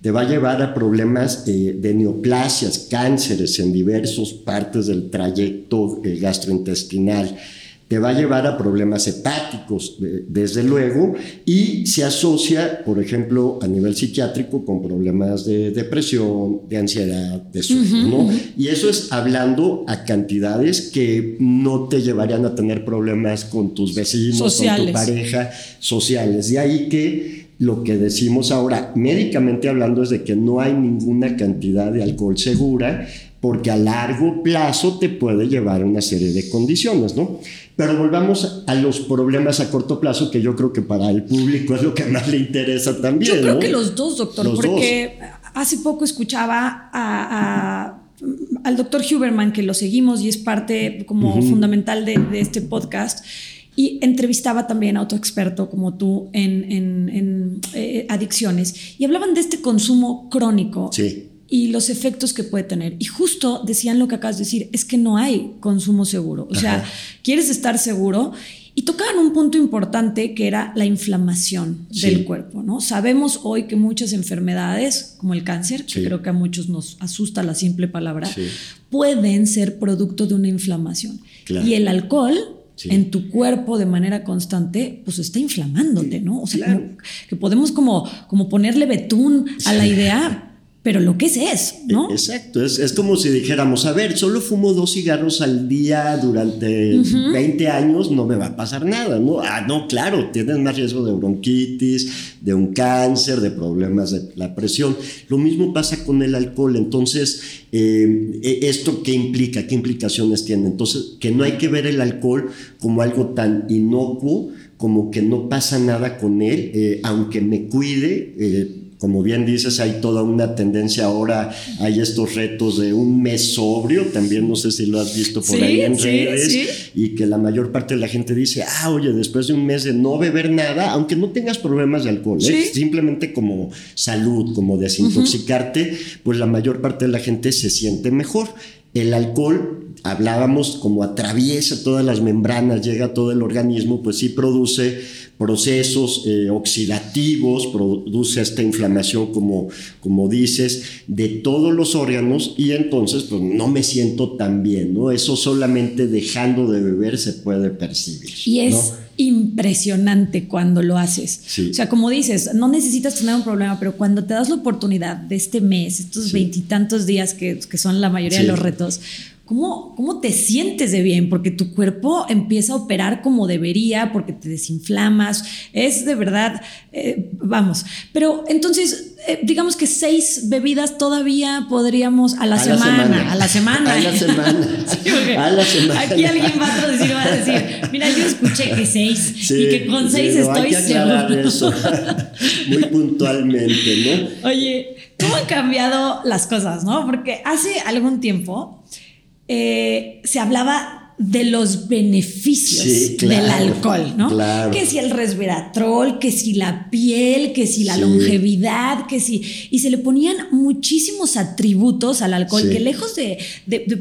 Speaker 3: Te va a llevar a problemas eh, de neoplasias, cánceres en diversas partes del trayecto eh, gastrointestinal te va a llevar a problemas hepáticos, desde luego, y se asocia, por ejemplo, a nivel psiquiátrico con problemas de depresión, de ansiedad, de sueño, ¿no? Y eso es hablando a cantidades que no te llevarían a tener problemas con tus vecinos, con tu pareja, sociales. De ahí que lo que decimos ahora, médicamente hablando, es de que no hay ninguna cantidad de alcohol segura, porque a largo plazo te puede llevar a una serie de condiciones, ¿no? Pero volvamos a los problemas a corto plazo, que yo creo que para el público es lo que más le interesa también.
Speaker 1: Yo creo
Speaker 3: ¿no?
Speaker 1: que los dos, doctor,
Speaker 3: Los
Speaker 1: porque hace poco escuchaba a- a- al doctor Huberman, que lo seguimos y es parte como fundamental de, de este podcast. Y entrevistaba también a otro experto como tú en, en- en, eh, adicciones. Y hablaban de este consumo crónico
Speaker 3: Sí.
Speaker 1: Y los efectos que puede tener. Y justo decían lo que acabas de decir, es que no hay consumo seguro. O sea,
Speaker 3: Ajá.
Speaker 1: quieres estar seguro. Y tocaban un punto importante que era la inflamación
Speaker 3: Sí.
Speaker 1: del cuerpo, ¿no? Sabemos hoy que muchas enfermedades, como el cáncer, que creo que a muchos nos asusta la simple palabra,
Speaker 3: Sí.
Speaker 1: pueden ser producto de una inflamación.
Speaker 3: Claro.
Speaker 1: Y el alcohol en tu cuerpo de manera constante, pues está inflamándote, ¿no? O sea,
Speaker 3: Claro.
Speaker 1: como que podemos como, como ponerle betún a la idea, pero lo que es es, ¿no?
Speaker 3: Exacto, es, es como si dijéramos, a ver, solo fumo dos cigarros al día durante 20 años, no me va a pasar nada, ¿no? Ah, no, claro, tienes más riesgo de bronquitis, de un cáncer, de problemas de la presión. Lo mismo pasa con el alcohol, entonces, eh, eh, ¿esto qué implica? ¿Qué implicaciones tiene? Entonces, que no hay que ver el alcohol como algo tan inocuo, como que no pasa nada con él, eh, aunque me cuide. eh, como bien dices, hay toda una tendencia ahora, hay estos retos de un mes sobrio, también no sé si lo has visto por
Speaker 1: Sí,
Speaker 3: ahí en
Speaker 1: sí,
Speaker 3: redes,
Speaker 1: sí.
Speaker 3: y que la mayor parte de la gente dice, ah, oye, después de un mes de no beber nada, aunque no tengas problemas de alcohol, ¿eh? Simplemente como salud, como desintoxicarte, pues la mayor parte de la gente se siente mejor. El alcohol, hablábamos, como atraviesa todas las membranas, llega a todo el organismo, pues sí produce procesos eh, oxidativos, produce esta inflamación como, como dices, de todos los órganos y entonces pues no me siento tan bien, ¿no? Eso solamente dejando de beber se puede percibir.
Speaker 1: Y es impresionante cuando lo haces. O sea, como dices, no necesitas tener un problema, pero cuando te das la oportunidad de este mes, estos veintitantos días que, que, son la mayoría de los retos, ¿Cómo, ¿Cómo te sientes de bien? Porque tu cuerpo empieza a operar como debería, porque te desinflamas. Es de verdad, eh, vamos. Pero entonces, eh, digamos que seis bebidas todavía podríamos a la, semana, A la semana.
Speaker 3: A la semana. a la semana.
Speaker 1: Aquí alguien va a decir, va a decir, mira, yo escuché que seis y que con seis estoy seguro.
Speaker 3: Eso. Muy puntualmente,
Speaker 1: ¿no? Oye, ¿cómo han cambiado las cosas, no? Porque hace algún tiempo eh, se hablaba de los beneficios del alcohol, ¿no?
Speaker 3: Claro.
Speaker 1: Que si el resveratrol, que si la piel, que si la longevidad, que si... Y se le ponían muchísimos atributos al alcohol que lejos de,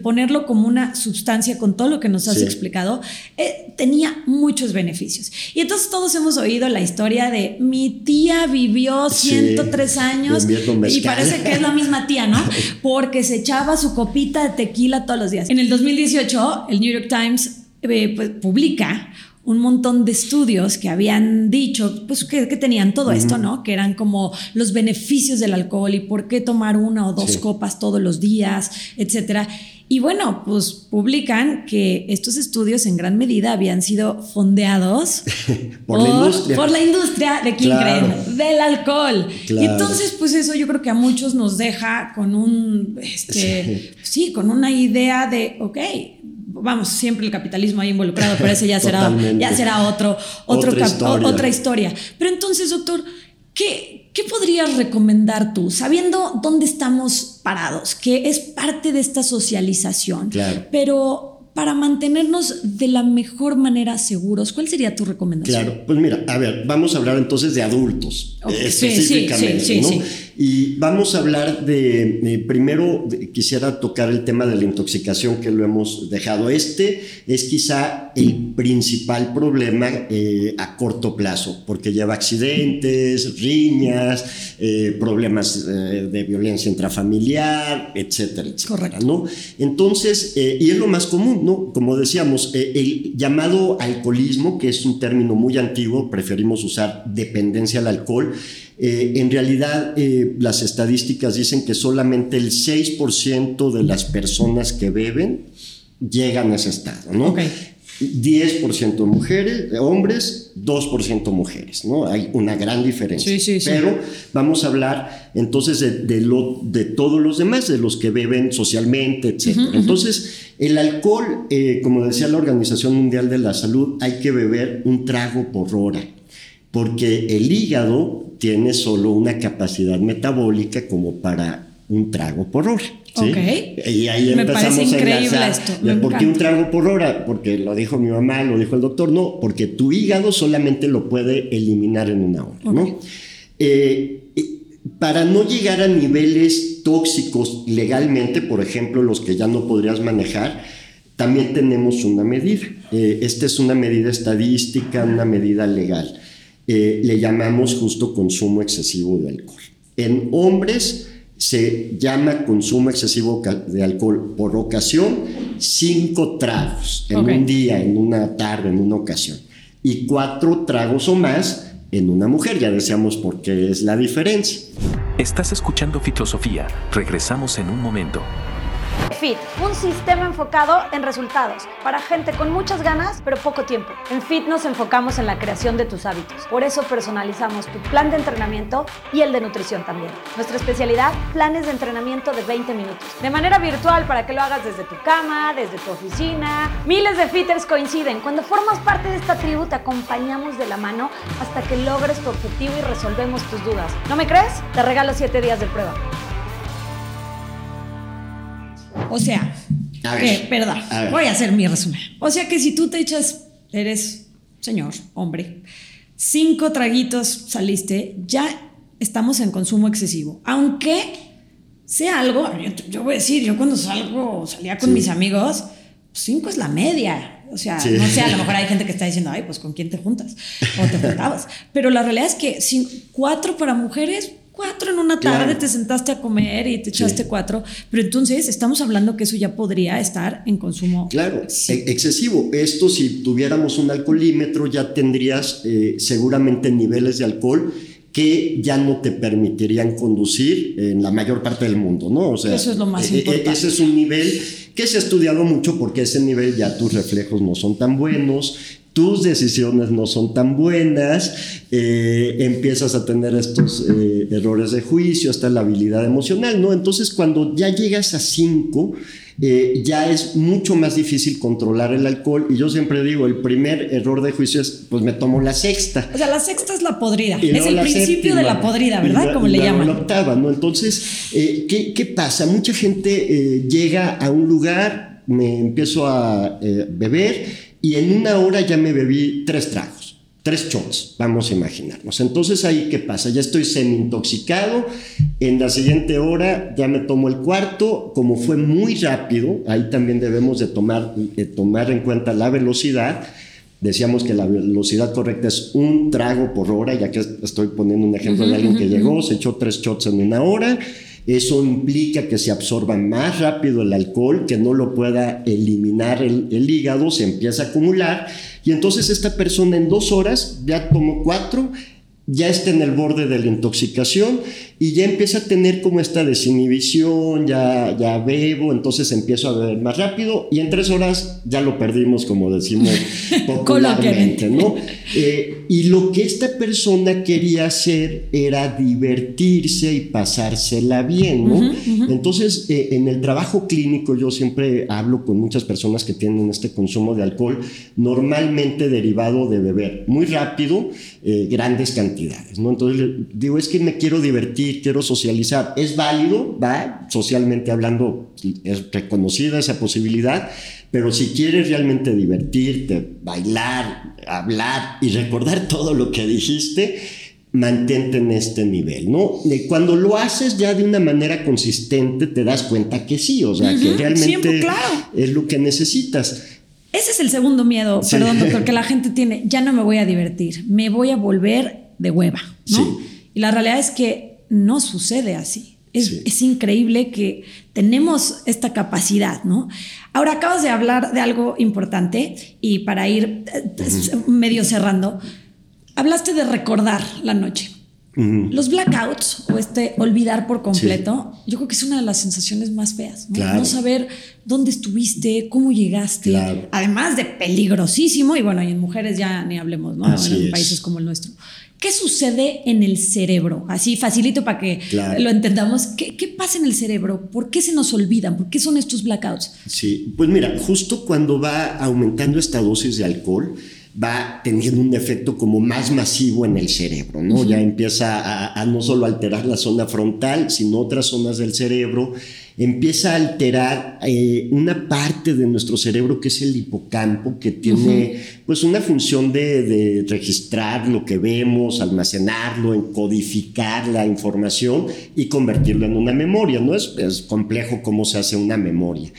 Speaker 1: ponerlo como una sustancia con todo lo que nos has explicado, eh, tenía muchos beneficios. Y entonces todos hemos oído la historia de mi tía vivió 103 años y parece que es la misma tía, ¿no? Porque se echaba su copita de tequila todos los días. En el 2018, el New York Times eh, pues, publica un montón de estudios que habían dicho, pues que, tenían todo esto, ¿no? Que eran como los beneficios del alcohol y por qué tomar una o dos copas todos los días, etcétera. Y bueno, pues publican que estos estudios en gran medida habían sido fondeados
Speaker 3: por, la industria.
Speaker 1: por la industria de quién creen, del alcohol. Y entonces, pues eso yo creo que a muchos nos deja con un, este, sí, con una idea de, ok, vamos, siempre el capitalismo ahí involucrado, pero ese ya será, ya será otro, otro otra, historia. otra historia. Pero entonces, doctor, ¿qué, ¿qué podrías recomendar tú, sabiendo dónde estamos parados, que es parte de esta socialización?
Speaker 3: Claro.
Speaker 1: Pero para mantenernos de la mejor manera seguros, ¿cuál sería tu recomendación?
Speaker 3: Claro, pues mira, a ver, vamos a hablar entonces de adultos, específicamente, sí, sí, ¿no? Y vamos a hablar de, primero quisiera tocar el tema de la intoxicación que lo hemos dejado. Este es quizá el principal problema eh, a corto plazo, porque lleva accidentes, riñas, eh, problemas eh, de violencia intrafamiliar, etcétera, etcétera.
Speaker 1: Correcto.
Speaker 3: ¿no? Entonces, y es lo más común, ¿no? Como decíamos, el llamado alcoholismo, que es un término muy antiguo, preferimos usar dependencia al alcohol, eh, en realidad, eh, las estadísticas dicen que solamente el 6% de las personas que beben llegan a ese estado, ¿no? 10% mujeres, hombres, 2% mujeres, ¿no? Hay una gran diferencia.
Speaker 1: Sí, sí, sí.
Speaker 3: Pero vamos a hablar entonces de, lo, de todos los demás, de los que beben socialmente, etc. Entonces, el alcohol, eh, como decía la Organización Mundial de la Salud, hay que beber un trago por hora, porque el hígado tiene solo una capacidad metabólica como para un trago por hora. ¿sí? Y ahí
Speaker 1: Me
Speaker 3: empezamos
Speaker 1: increíble esto.
Speaker 3: ¿Por qué un trago por hora? Porque lo dijo mi mamá, lo dijo el doctor. No, porque tu hígado solamente lo puede eliminar en una hora. ¿no? Eh, para no llegar a niveles tóxicos legalmente, por ejemplo, los que ya no podrías manejar, también tenemos una medida. Eh, esta es una medida estadística, una medida legal. Eh, le llamamos justo consumo excesivo de alcohol. En hombres se llama consumo excesivo de alcohol por ocasión cinco tragos en un día, en una tarde, en una ocasión. Y cuatro tragos o más en una mujer. Ya decíamos por qué es la diferencia.
Speaker 4: Estás escuchando Fitrosofía. Regresamos en un momento.
Speaker 2: Fit, un sistema enfocado en resultados para gente con muchas ganas pero poco tiempo. En Fit nos enfocamos en la creación de tus hábitos. Por eso personalizamos tu plan de entrenamiento y el de nutrición también. Nuestra especialidad, planes de entrenamiento de 20 minutos. De manera virtual para que lo hagas desde tu cama, desde tu oficina. Miles de fitters coinciden. Cuando formas parte de esta tribu te acompañamos de la mano hasta que logres tu objetivo y resolvemos tus dudas. ¿No me crees? Te regalo 7 días de prueba.
Speaker 1: O sea, que, perdón, voy a hacer mi resumen. O sea que si tú te echas, eres señor, hombre, cinco traguitos saliste, ya estamos en consumo excesivo. Aunque sea algo, yo, voy a decir, yo cuando salgo, salía con mis amigos, cinco es la media. O sea, no sé, a lo mejor hay gente que está diciendo, ay, pues con quién te juntas o te juntabas. Pero la realidad es que sin, cuatro para mujeres, cuatro en una tarde te sentaste a comer y te echaste cuatro, pero entonces estamos hablando que eso ya podría estar en consumo.
Speaker 3: Claro, e-, excesivo. Esto si tuviéramos un alcoholímetro ya tendrías eh, seguramente niveles de alcohol que ya no te permitirían conducir en la mayor parte del mundo, ¿no?
Speaker 1: O sea, eso es lo más
Speaker 3: e-, e-,
Speaker 1: importante.
Speaker 3: Ese es un nivel que se ha estudiado mucho porque ese nivel ya tus reflejos no son tan buenos, tus decisiones no son tan buenas, eh, empiezas a tener estos eh, errores de juicio, hasta la habilidad emocional, ¿no? Entonces cuando ya llegas a 5, eh, ya es mucho más difícil controlar el alcohol y yo siempre digo, el primer error de juicio es, pues me tomo la sexta.
Speaker 1: O sea, la sexta es la podrida, es el principio de la podrida, ¿verdad? Como le llaman.
Speaker 3: La octava, ¿no? Entonces, ¿qué, ¿qué, pasa? Mucha gente llega a un lugar, me empiezo a beber, y en una hora ya me bebí tres tragos, tres shots, vamos a imaginarnos. Entonces ahí qué pasa, ya estoy semi intoxicado, en la siguiente hora ya me tomo el cuarto, como fue muy rápido, ahí también debemos de tomar, tomar en cuenta la velocidad. Decíamos que la velocidad correcta es un trago por hora, ya que estoy poniendo un ejemplo de alguien que llegó, se echó tres shots en una hora eso implica que se absorba más rápido el alcohol, que no lo pueda eliminar el, hígado, se empieza a acumular. Y entonces esta persona en dos horas ya tomó cuatro, ya está en el borde de la intoxicación y ya empieza a tener como esta desinhibición, ya, ya bebo, entonces empiezo a beber más rápido y en tres horas ya lo perdimos, como decimos popularmente, ¿no? Eh, y lo que esta persona quería hacer era divertirse y pasársela bien, ¿no? Entonces, eh, en el trabajo clínico yo siempre hablo con muchas personas que tienen este consumo de alcohol, normalmente derivado de beber muy rápido, eh, grandes cantidades, ¿no? Entonces, digo, es que me quiero divertir quiero socializar. Es válido, va, socialmente hablando, es reconocida esa posibilidad, pero si quieres realmente divertirte, bailar, hablar y recordar todo lo que dijiste, mantente en este nivel, ¿no? Cuando lo haces ya de una manera consistente, te das cuenta que sí, o sea, que realmente es lo que necesitas.
Speaker 1: Ese es el segundo miedo, perdón, doctor, que la gente tiene. Ya no me voy a divertir, me voy a volver de hueva, ¿no? Y la realidad es que no sucede así. Es, increíble que tenemos esta capacidad, ¿no? Ahora acabas de hablar de algo importante y para ir eh, medio cerrando, hablaste de recordar la noche. Los blackouts o este olvidar por completo, yo creo que es una de las sensaciones más feas, ¿no? saber dónde estuviste, cómo llegaste, además de peligrosísimo, y bueno, y en mujeres ya ni hablemos, ¿no? en países como el nuestro. ¿Qué sucede en el cerebro? Así facilito para que lo entendamos. ¿Qué, ¿Qué, pasa en el cerebro? ¿Por qué se nos olvidan? ¿Por qué son estos blackouts?
Speaker 3: Sí, pues mira, justo cuando va aumentando esta dosis de alcohol, va teniendo un efecto como más masivo en el cerebro, ¿no? Ya empieza a, no solo alterar la zona frontal, sino otras zonas del cerebro, empieza a alterar eh, una parte de nuestro cerebro que es el hipocampo, que tiene pues una función de, registrar lo que vemos, almacenarlo, encodificar la información y convertirlo en una memoria, ¿no? Es, es complejo cómo se hace una memoria.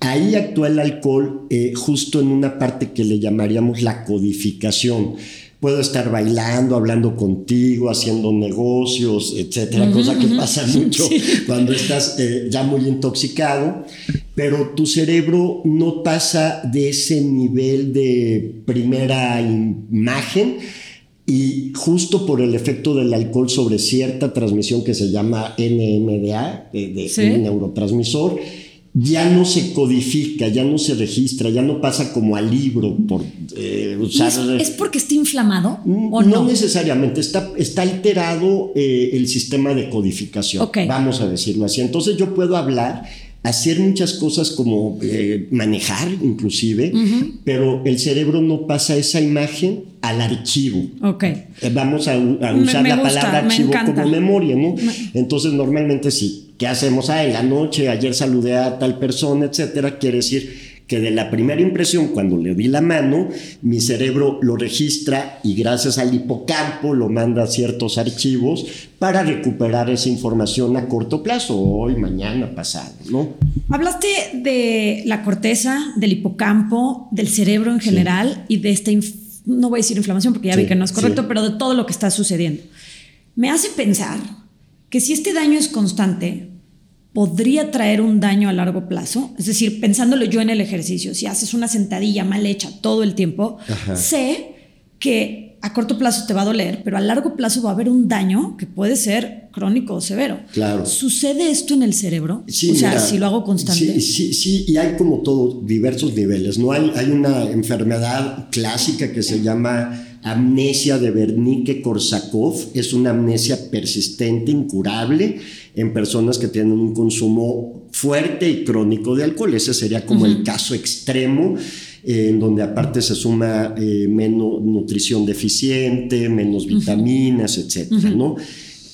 Speaker 3: Ahí actúa el alcohol eh, justo en una parte que le llamaríamos la codificación. Puedo estar bailando, hablando contigo, haciendo negocios, etcétera, cosa que pasa mucho cuando estás eh, ya muy intoxicado, pero tu cerebro no pasa de ese nivel de primera imagen y justo por el efecto del alcohol sobre cierta transmisión que se llama NMDA, de, neurotransmisor, ya no se codifica, ya no se registra, ya no pasa como al libro por
Speaker 1: eh, ¿Es, porque está inflamado
Speaker 3: mm,
Speaker 1: o no?
Speaker 3: No necesariamente, está, está alterado eh, el sistema de codificación, vamos a decirlo así. Entonces yo puedo hablar, hacer muchas cosas como eh, manejar inclusive, pero el cerebro no pasa esa imagen al archivo.
Speaker 1: Ok.
Speaker 3: vamos a, usar la palabra archivo como memoria, ¿no? Entonces normalmente sí ¿Qué hacemos? Ah, en la noche, ayer saludé a tal persona, etcétera. Quiere decir que de la primera impresión, cuando le di la mano, mi cerebro lo registra y gracias al hipocampo lo manda a ciertos archivos para recuperar esa información a corto plazo, hoy, mañana, pasado, ¿no?
Speaker 1: Hablaste de la corteza, del hipocampo, del cerebro en general y de esta, no voy a decir inflamación porque ya vi que no es correcto, pero de todo lo que está sucediendo. Me hace pensar que si este daño es constante, podría traer un daño a largo plazo. Es decir, pensándolo yo en el ejercicio, si haces una sentadilla mal hecha todo el tiempo, sé que a corto plazo te va a doler, pero a largo plazo va a haber un daño que puede ser crónico o severo.
Speaker 3: Claro.
Speaker 1: ¿Sucede esto en el cerebro?
Speaker 3: Sí,
Speaker 1: o sea, si lo hago constante.
Speaker 3: Sí, sí, sí, y hay como todo, diversos niveles, ¿no? Hay, hay una enfermedad clásica que se llama amnesia de Wernicke-Korsakoff, es una amnesia persistente, incurable, en personas que tienen un consumo fuerte y crónico de alcohol. Ese sería como el caso extremo. Eh, en donde aparte se suma eh, menos nutrición deficiente, menos vitaminas, etcétera, ¿no?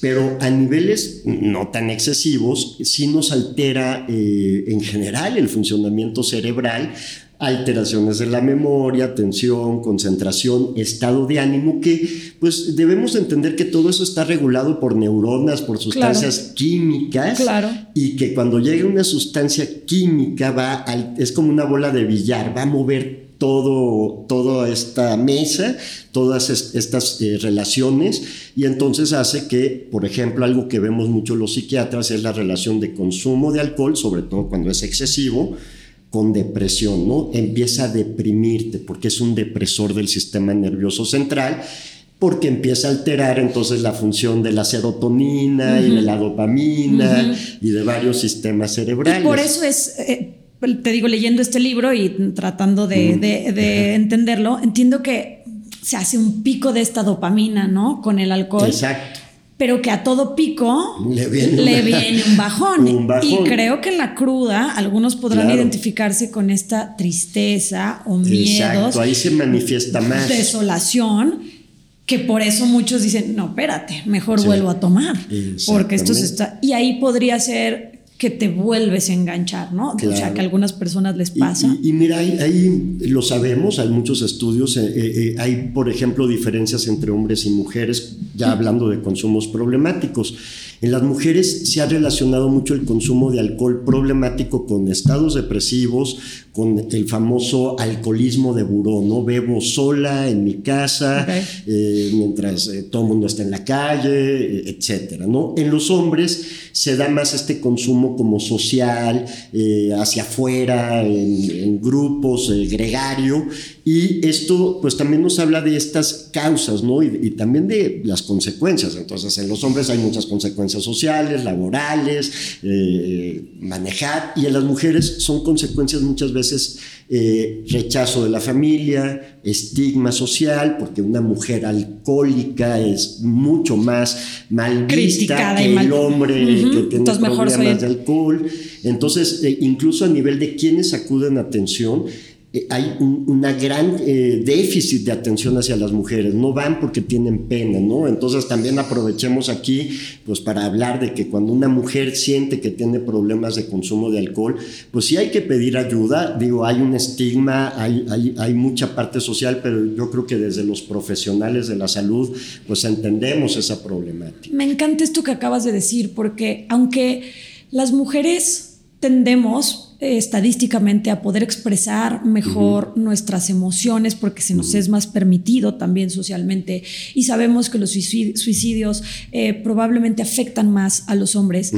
Speaker 3: Pero a niveles no tan excesivos, sí nos altera eh, en general el funcionamiento cerebral, alteraciones de la memoria, tensión, concentración, estado de ánimo, que pues debemos entender que todo eso está regulado por neuronas, por sustancias químicas,
Speaker 1: claro.
Speaker 3: y que cuando llega una sustancia química va es como una bola de billar, va a mover todo, toda esta mesa, todas estas eh, relaciones, y entonces hace que, por ejemplo, algo que vemos mucho los psiquiatras es la relación de consumo de alcohol, sobre todo cuando es excesivo, con depresión, ¿no? Empieza a deprimirte porque es un depresor del sistema nervioso central porque empieza a alterar entonces la función de la serotonina y de la dopamina y de varios sistemas cerebrales.
Speaker 1: por eso es, eh, te digo, leyendo este libro y tratando de, de entenderlo, entiendo que se hace un pico de esta dopamina, ¿no? Con el alcohol.
Speaker 3: Exacto
Speaker 1: pero que a todo pico
Speaker 3: le viene,
Speaker 1: un, bajón. Y creo que en la cruda algunos podrán identificarse con esta tristeza o miedos.
Speaker 3: Exacto, ahí se manifiesta más.
Speaker 1: Desolación, que por eso muchos dicen, no, espérate, mejor vuelvo a tomar. Porque esto se está... Y ahí podría ser que te vuelves a enganchar, ¿no? O sea, que a algunas personas les pasa.
Speaker 3: Y, mira, ahí, lo sabemos, hay muchos estudios, eh, eh, eh, hay, por ejemplo, diferencias entre hombres y mujeres, ya hablando de consumos problemáticos. En las mujeres se ha relacionado mucho el consumo de alcohol problemático con estados depresivos, con el famoso alcoholismo de buró, ¿no? Bebo sola en mi casa, eh, mientras eh, todo el mundo está en la calle, eh, etcétera, ¿no? En los hombres se da más este consumo como social, hacia afuera, en, grupos, gregario, y esto pues también nos habla de estas causas, ¿no? Y, también de las consecuencias. Entonces, en los hombres hay muchas consecuencias sociales, laborales, manejar, y en las mujeres son consecuencias muchas veces eh, rechazo de la familia, estigma social, porque una mujer alcohólica es mucho más mal vista que el hombre que tiene problemas de alcohol. Entonces, eh, incluso a nivel de quienes acuden a atención, hay un una gran eh, déficit de atención hacia las mujeres. No van porque tienen pena, ¿no? Entonces también aprovechemos aquí, pues para hablar de que cuando una mujer siente que tiene problemas de consumo de alcohol, pues sí hay que pedir ayuda. Digo, hay un estigma, hay, hay, hay mucha parte social, pero yo creo que desde los profesionales de la salud, pues entendemos esa problemática.
Speaker 1: Me encanta esto que acabas de decir, porque aunque las mujeres tendemos eh, estadísticamente a poder expresar mejor nuestras emociones porque se nos es más permitido también socialmente y sabemos que los suicidios eh, probablemente afectan más a los hombres.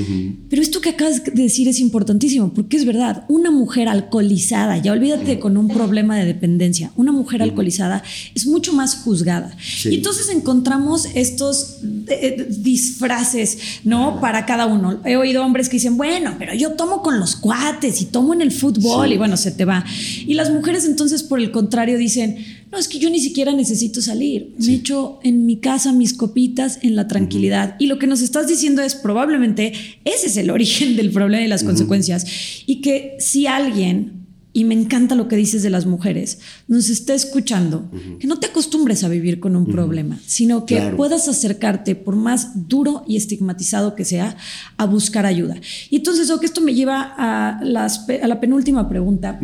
Speaker 1: Pero esto que acabas de decir es importantísimo porque es verdad, una mujer alcoholizada, ya olvídate con un problema de dependencia, una mujer alcoholizada es mucho más juzgada. Y entonces encontramos estos eh, disfraces, ¿no? Para cada uno. He oído hombres que dicen, bueno, pero yo tomo con los cuates y tomo en el fútbol y bueno, se te va. Y las mujeres entonces, por el contrario, dicen, no, es que yo ni siquiera necesito salir. Me echo en mi casa mis copitas en la tranquilidad. Y lo que nos estás diciendo es probablemente ese es el origen del problema y las consecuencias. Y que si alguien y me encanta lo que dices de las mujeres, nos está escuchando, que no te acostumbres a vivir con un problema, sino que puedas acercarte, por más duro y estigmatizado que sea, a buscar ayuda. Y entonces, que esto me lleva a, las, a la penúltima pregunta.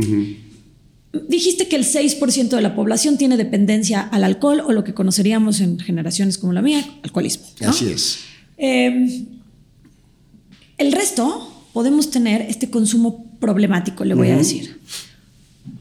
Speaker 1: dijiste que el 6% de la población tiene dependencia al alcohol o lo que conoceríamos en generaciones como la mía, alcoholismo.
Speaker 3: Así es.
Speaker 1: Eh, el resto podemos tener este consumo problemático, le voy a decir.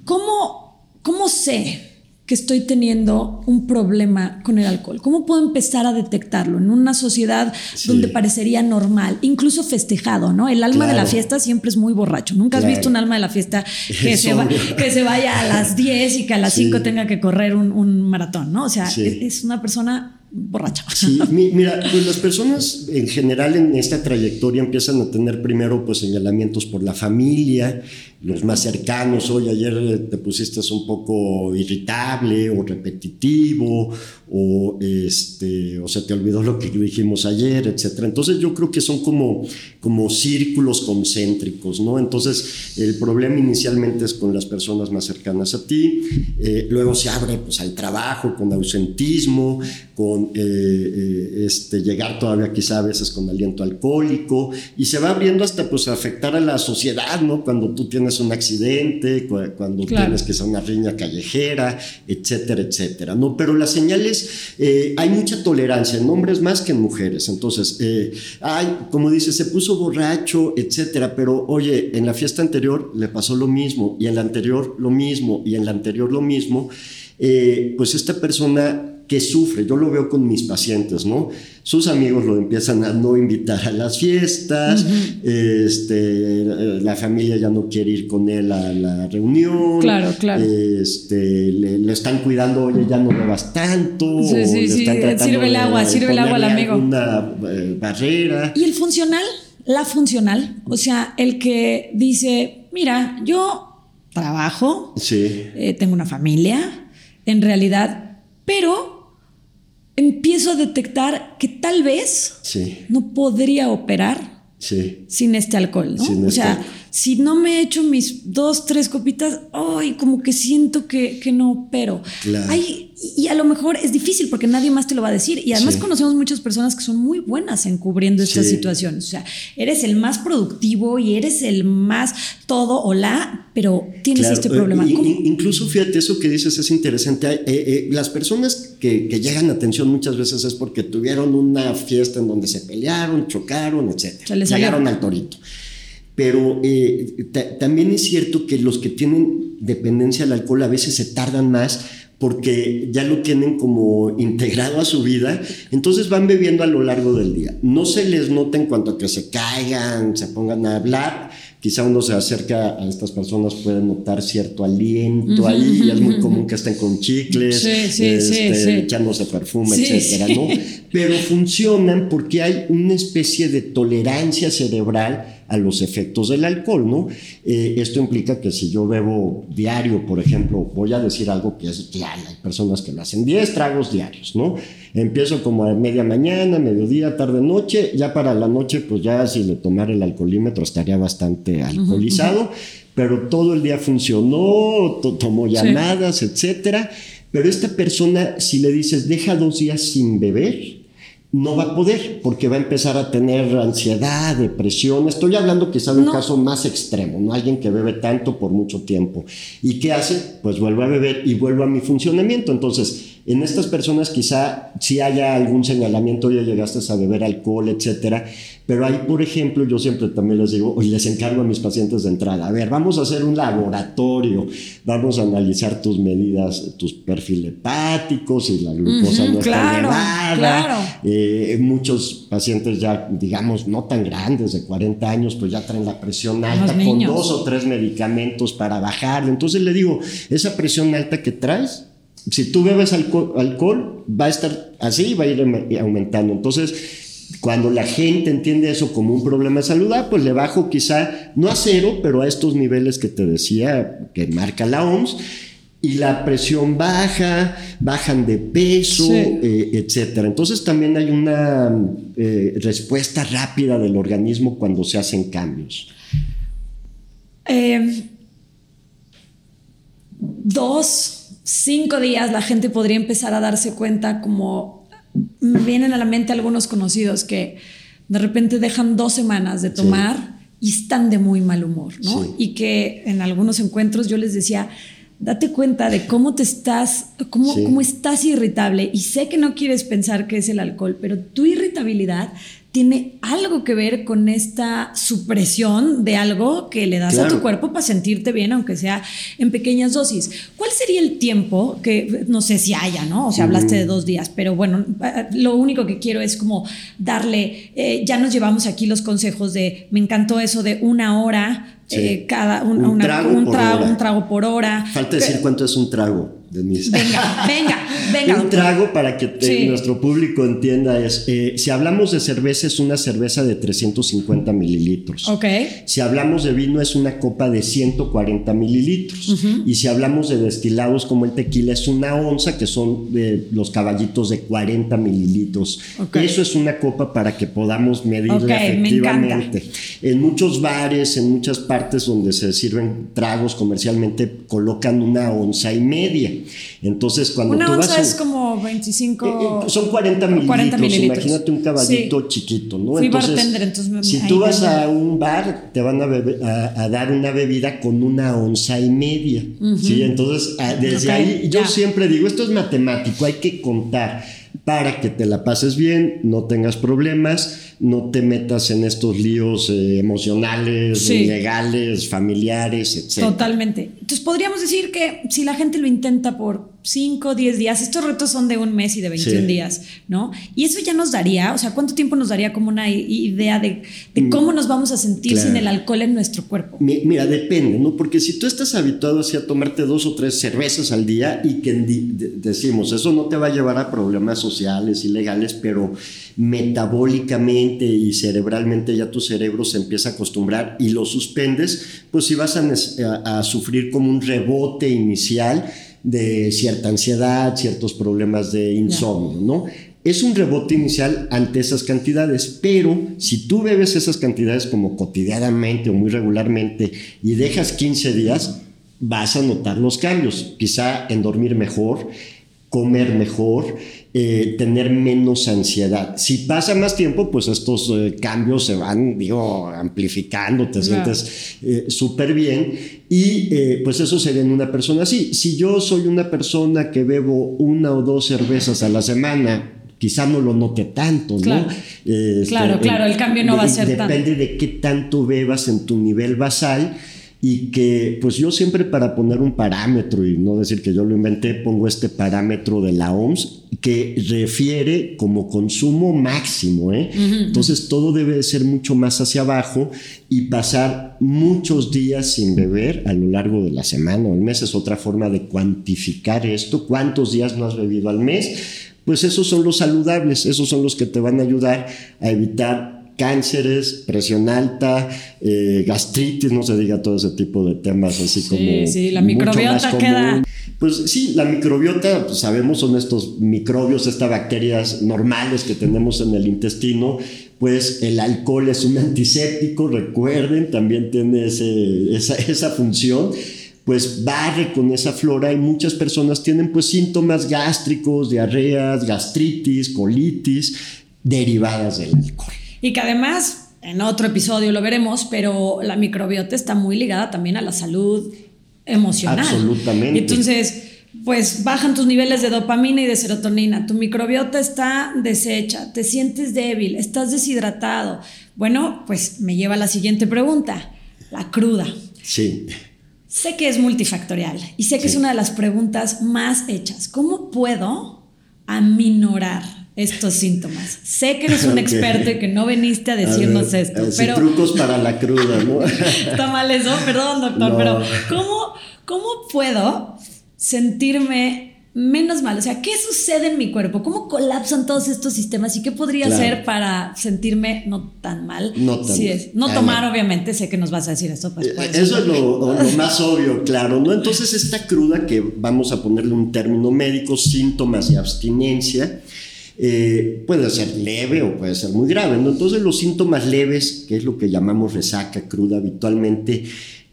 Speaker 1: ¿Cómo, ¿Cómo sé que estoy teniendo un problema con el alcohol? ¿Cómo puedo empezar a detectarlo en una sociedad
Speaker 3: Sí.
Speaker 1: donde parecería normal, incluso festejado, ¿no? El alma de la fiesta siempre es muy borracho. Nunca has visto un alma de la fiesta que, se, va- que se vaya a las 10 y que a las
Speaker 3: Sí.
Speaker 1: 5 tenga que correr un, un maratón, ¿no? O sea,
Speaker 3: Sí.
Speaker 1: es una persona borracha.
Speaker 3: Sí, mi- mira, pues las personas en general en esta trayectoria empiezan a tener primero pues señalamientos por la familia, los más cercanos, hoy ayer eh, te pusiste un poco irritable o repetitivo o este o se te olvidó lo que dijimos ayer, etcétera. Entonces yo creo que son como como círculos concéntricos, ¿no? Entonces el problema inicialmente es con las personas más cercanas a ti, eh, luego se abre pues al trabajo con ausentismo, con eh, este, llegar todavía quizá a veces con aliento alcohólico y se va abriendo hasta pues afectar a la sociedad, ¿no? Cuando tú tienes un accidente, cu- cuando
Speaker 1: Claro.
Speaker 3: tienes que ser una riña callejera, etcétera, etcétera, ¿no? Pero las señales, eh, hay mucha tolerancia en hombres más que en mujeres, entonces, eh, ay, como dice, se puso borracho, etcétera, pero oye, en la fiesta anterior le pasó lo mismo y en la anterior lo mismo y en la anterior lo mismo, eh, pues esta persona que sufre, yo lo veo con mis pacientes, ¿no? Sus amigos lo empiezan a no invitar a las fiestas, este, eh, la familia ya no quiere ir con él a la reunión,
Speaker 1: Claro, claro.
Speaker 3: este, le, le están cuidando, oye, ya no bebas tanto,
Speaker 1: Sí,
Speaker 3: tratando
Speaker 1: sirve el
Speaker 3: de
Speaker 1: agua, sirve el agua al amigo.
Speaker 3: Una eh, barrera.
Speaker 1: Y el funcional, la funcional, o sea, el que dice, mira, yo trabajo,
Speaker 3: Sí,
Speaker 1: eh, tengo una familia, en realidad, pero empiezo a detectar que tal vez
Speaker 3: sí,
Speaker 1: no podría operar
Speaker 3: sí.
Speaker 1: sin este alcohol, ¿no?
Speaker 3: Sin
Speaker 1: o
Speaker 3: este
Speaker 1: sea,
Speaker 3: alcohol.
Speaker 1: si no me echo mis dos, tres copitas, ay, como que siento que, que no opero.
Speaker 3: Claro.
Speaker 1: Ay, y a lo mejor es difícil porque nadie más te lo va a decir. Y además
Speaker 3: Sí.
Speaker 1: conocemos muchas personas que son muy buenas en cubriendo estas
Speaker 3: Sí.
Speaker 1: situaciones. O sea, eres el más productivo y eres el más todo o la, pero tienes
Speaker 3: Claro,
Speaker 1: este
Speaker 3: eh,
Speaker 1: problema.
Speaker 3: incluso fíjate, eso que dices es interesante. Eh, eh, las personas que, que llegan a atención muchas veces es porque tuvieron una fiesta en donde se pelearon, chocaron, etc.
Speaker 1: Se les.
Speaker 3: Llegaron al torito. Pero eh, ta- también es cierto que los que tienen dependencia al alcohol a veces se tardan más porque ya lo tienen como integrado a su vida, entonces van bebiendo a lo largo del día. No se les nota en cuanto a que se caigan, se pongan a hablar, quizá uno se acerca a estas personas, puede notar cierto aliento ahí, y es muy común que estén con chicles,
Speaker 1: Sí,
Speaker 3: este,
Speaker 1: sí.
Speaker 3: echándose perfume, etcétera. ¿no? Pero funcionan porque hay una especie de tolerancia cerebral a los efectos del alcohol, ¿no? Eh, esto implica que si yo bebo diario, por ejemplo, voy a decir algo que es real, hay personas que lo hacen 10 tragos diarios, ¿no? Empiezo como a media mañana, mediodía, tarde, noche, ya para la noche, pues ya si le tomara el alcoholímetro estaría bastante alcoholizado, pero todo el día funcionó, to- tomó llamadas, etcétera. Pero esta persona, si le dices, deja dos días sin beber, no va a poder porque va a empezar a tener ansiedad, depresión. Estoy hablando quizá de un
Speaker 1: No.
Speaker 3: caso más extremo, ¿no? Alguien que bebe tanto por mucho tiempo. ¿Y qué hace? Pues vuelve a beber y vuelve a mi funcionamiento. Entonces, en estas personas quizá sí haya algún señalamiento, ya llegaste a beber alcohol, etcétera. Pero ahí, por ejemplo, yo siempre también les digo, y les encargo a mis pacientes de entrada, a ver, vamos a hacer un laboratorio, vamos a analizar tus medidas, tus perfiles hepáticos, y la glucosa no está
Speaker 1: claro,
Speaker 3: elevada.
Speaker 1: claro.
Speaker 3: Eh, muchos pacientes ya, digamos, no tan grandes, de 40 años, pues ya traen la presión alta con dos o tres medicamentos para bajarlo. Entonces le digo, esa presión alta que traes, si tú bebes alcohol, alcohol va a estar así y va a ir aumentando. Entonces, cuando la gente entiende eso como un problema de salud, ah, pues le bajo quizá, no a cero, pero a estos niveles que te decía, que marca la OMS, y la presión baja, bajan de peso,
Speaker 1: Sí.
Speaker 3: eh, etcétera. Entonces también hay una eh, respuesta rápida del organismo cuando se hacen cambios.
Speaker 1: Eh, dos, cinco días la gente podría empezar a darse cuenta como me vienen a la mente algunos conocidos que de repente dejan dos semanas de tomar y están de muy mal humor, ¿no?
Speaker 3: Sí.
Speaker 1: Y que en algunos encuentros yo les decía, date cuenta de cómo te estás, cómo, cómo estás irritable. Y sé que no quieres pensar que es el alcohol, pero tu irritabilidad tiene algo que ver con esta supresión de algo que le das a tu cuerpo para sentirte bien, aunque sea en pequeñas dosis. ¿Cuál sería el tiempo que, no sé si haya, ¿no? O sea, hablaste de dos días, pero bueno, lo único que quiero es como darle, eh, ya nos llevamos aquí los consejos de, me encantó eso de una hora, eh, cada, un, trago, un, trago, un trago por hora.
Speaker 3: Falta decir cuánto es un trago.
Speaker 1: Venga, venga, venga.
Speaker 3: Un trago para que nuestro público entienda es, eh, si hablamos de cerveza es una cerveza de 350 mililitros.
Speaker 1: Ok.
Speaker 3: Si hablamos de vino es una copa de 140 mililitros. Y si hablamos de destilados como el tequila es una onza que son los caballitos de 40 mililitros. Eso es una copa para que podamos medirla efectivamente. En muchos bares, en muchas partes donde se sirven tragos comercialmente, colocan una onza y media. Entonces, cuando
Speaker 1: Una
Speaker 3: tú
Speaker 1: onza
Speaker 3: vas.
Speaker 1: es como 25.
Speaker 3: Eh, eh, son 40 mililitros, Imagínate un caballito chiquito, ¿no?
Speaker 1: entonces,
Speaker 3: si tú vas a un bar, te van a, dar una bebida con una onza y media. ¿sí? Entonces, ah, desde ahí, yo siempre digo, esto es matemático, hay que contar para que te la pases bien, no tengas problemas, no te metas en estos líos eh, emocionales, legales, familiares, etc.
Speaker 1: Totalmente. Entonces podríamos decir que si la gente lo intenta por 5, 10 días, estos retos son de un mes y de 21 días, ¿no? Y eso ya nos daría, o sea, ¿cuánto tiempo nos daría como una idea de, mm, cómo nos vamos a sentir sin el alcohol en nuestro cuerpo?
Speaker 3: Mira, depende, ¿no? Porque si tú estás habituado así a tomarte dos o tres cervezas al día y que decimos, eso no te va a llevar a problemas sociales y legales, pero metabólicamente y cerebralmente ya tu cerebro se empieza a acostumbrar y lo suspendes, pues si vas a, a sufrir como un rebote inicial de cierta ansiedad, ciertos problemas de insomnio, ¿no? Es un rebote inicial ante esas cantidades, pero si tú bebes esas cantidades como cotidianamente o muy regularmente y dejas 15 días, vas a notar los cambios, quizá en dormir mejor, comer mejor, eh, tener menos ansiedad. Si pasa más tiempo, pues estos eh, cambios se van, digo, amplificando, te sientes eh, súper bien y pues eso sería en una persona así. Si yo soy una persona que bebo una o dos cervezas a la semana, quizá no lo note tanto, ¿no?
Speaker 1: Claro, este, claro, claro, el cambio no va a ser
Speaker 3: Depende de qué tanto bebas en tu nivel basal y que pues yo siempre para poner un parámetro y no decir que yo lo inventé, pongo este parámetro de la OMS que refiere como consumo máximo, ¿eh? Entonces todo debe ser mucho más hacia abajo y pasar muchos días sin beber a lo largo de la semana o el mes. Es otra forma de cuantificar esto, cuántos días no has bebido al mes, pues esos son los saludables, esos son los que te van a ayudar a evitar cánceres, presión alta, eh, gastritis, no se diga todo ese tipo de temas así como...
Speaker 1: Sí, la microbiota queda...
Speaker 3: Pues sí, la microbiota, pues sabemos, son estos microbios, estas bacterias normales que tenemos en el intestino, pues el alcohol es un antiséptico, recuerden, también tiene esa, esa función. Pues barre con esa flora y muchas personas tienen pues síntomas gástricos, diarreas, gastritis, colitis derivadas del alcohol.
Speaker 1: Y que además, en otro episodio lo veremos, pero la microbiota está muy ligada también a la salud emocional.
Speaker 3: Absolutamente.
Speaker 1: Entonces, pues bajan tus niveles de dopamina y de serotonina, tu microbiota está deshecha, te sientes débil, estás deshidratado. Bueno, pues me lleva a la siguiente pregunta, la cruda.
Speaker 3: Sí.
Speaker 1: Sé que es multifactorial y sé que es una de las preguntas más hechas. ¿Cómo puedo aminorar estos síntomas. Sé que eres un experto y que no viniste a decirnos esto, pero
Speaker 3: trucos para la cruda, ¿no?
Speaker 1: Está mal eso, perdón, doctor, pero ¿cómo, ¿cómo puedo sentirme menos mal? O sea, ¿qué sucede en mi cuerpo? ¿Cómo colapsan todos estos sistemas y qué podría hacer para sentirme no tan mal?
Speaker 3: No tan
Speaker 1: es. No tomar, obviamente, sé que nos vas a decir esto. Pues,
Speaker 3: eh, eso es lo, más obvio, claro, ¿no? Entonces, esta cruda que vamos a ponerle un término médico, síntomas y abstinencia, eh, puede ser leve o puede ser muy grave. Entonces los síntomas leves, que es lo que llamamos resaca cruda habitualmente,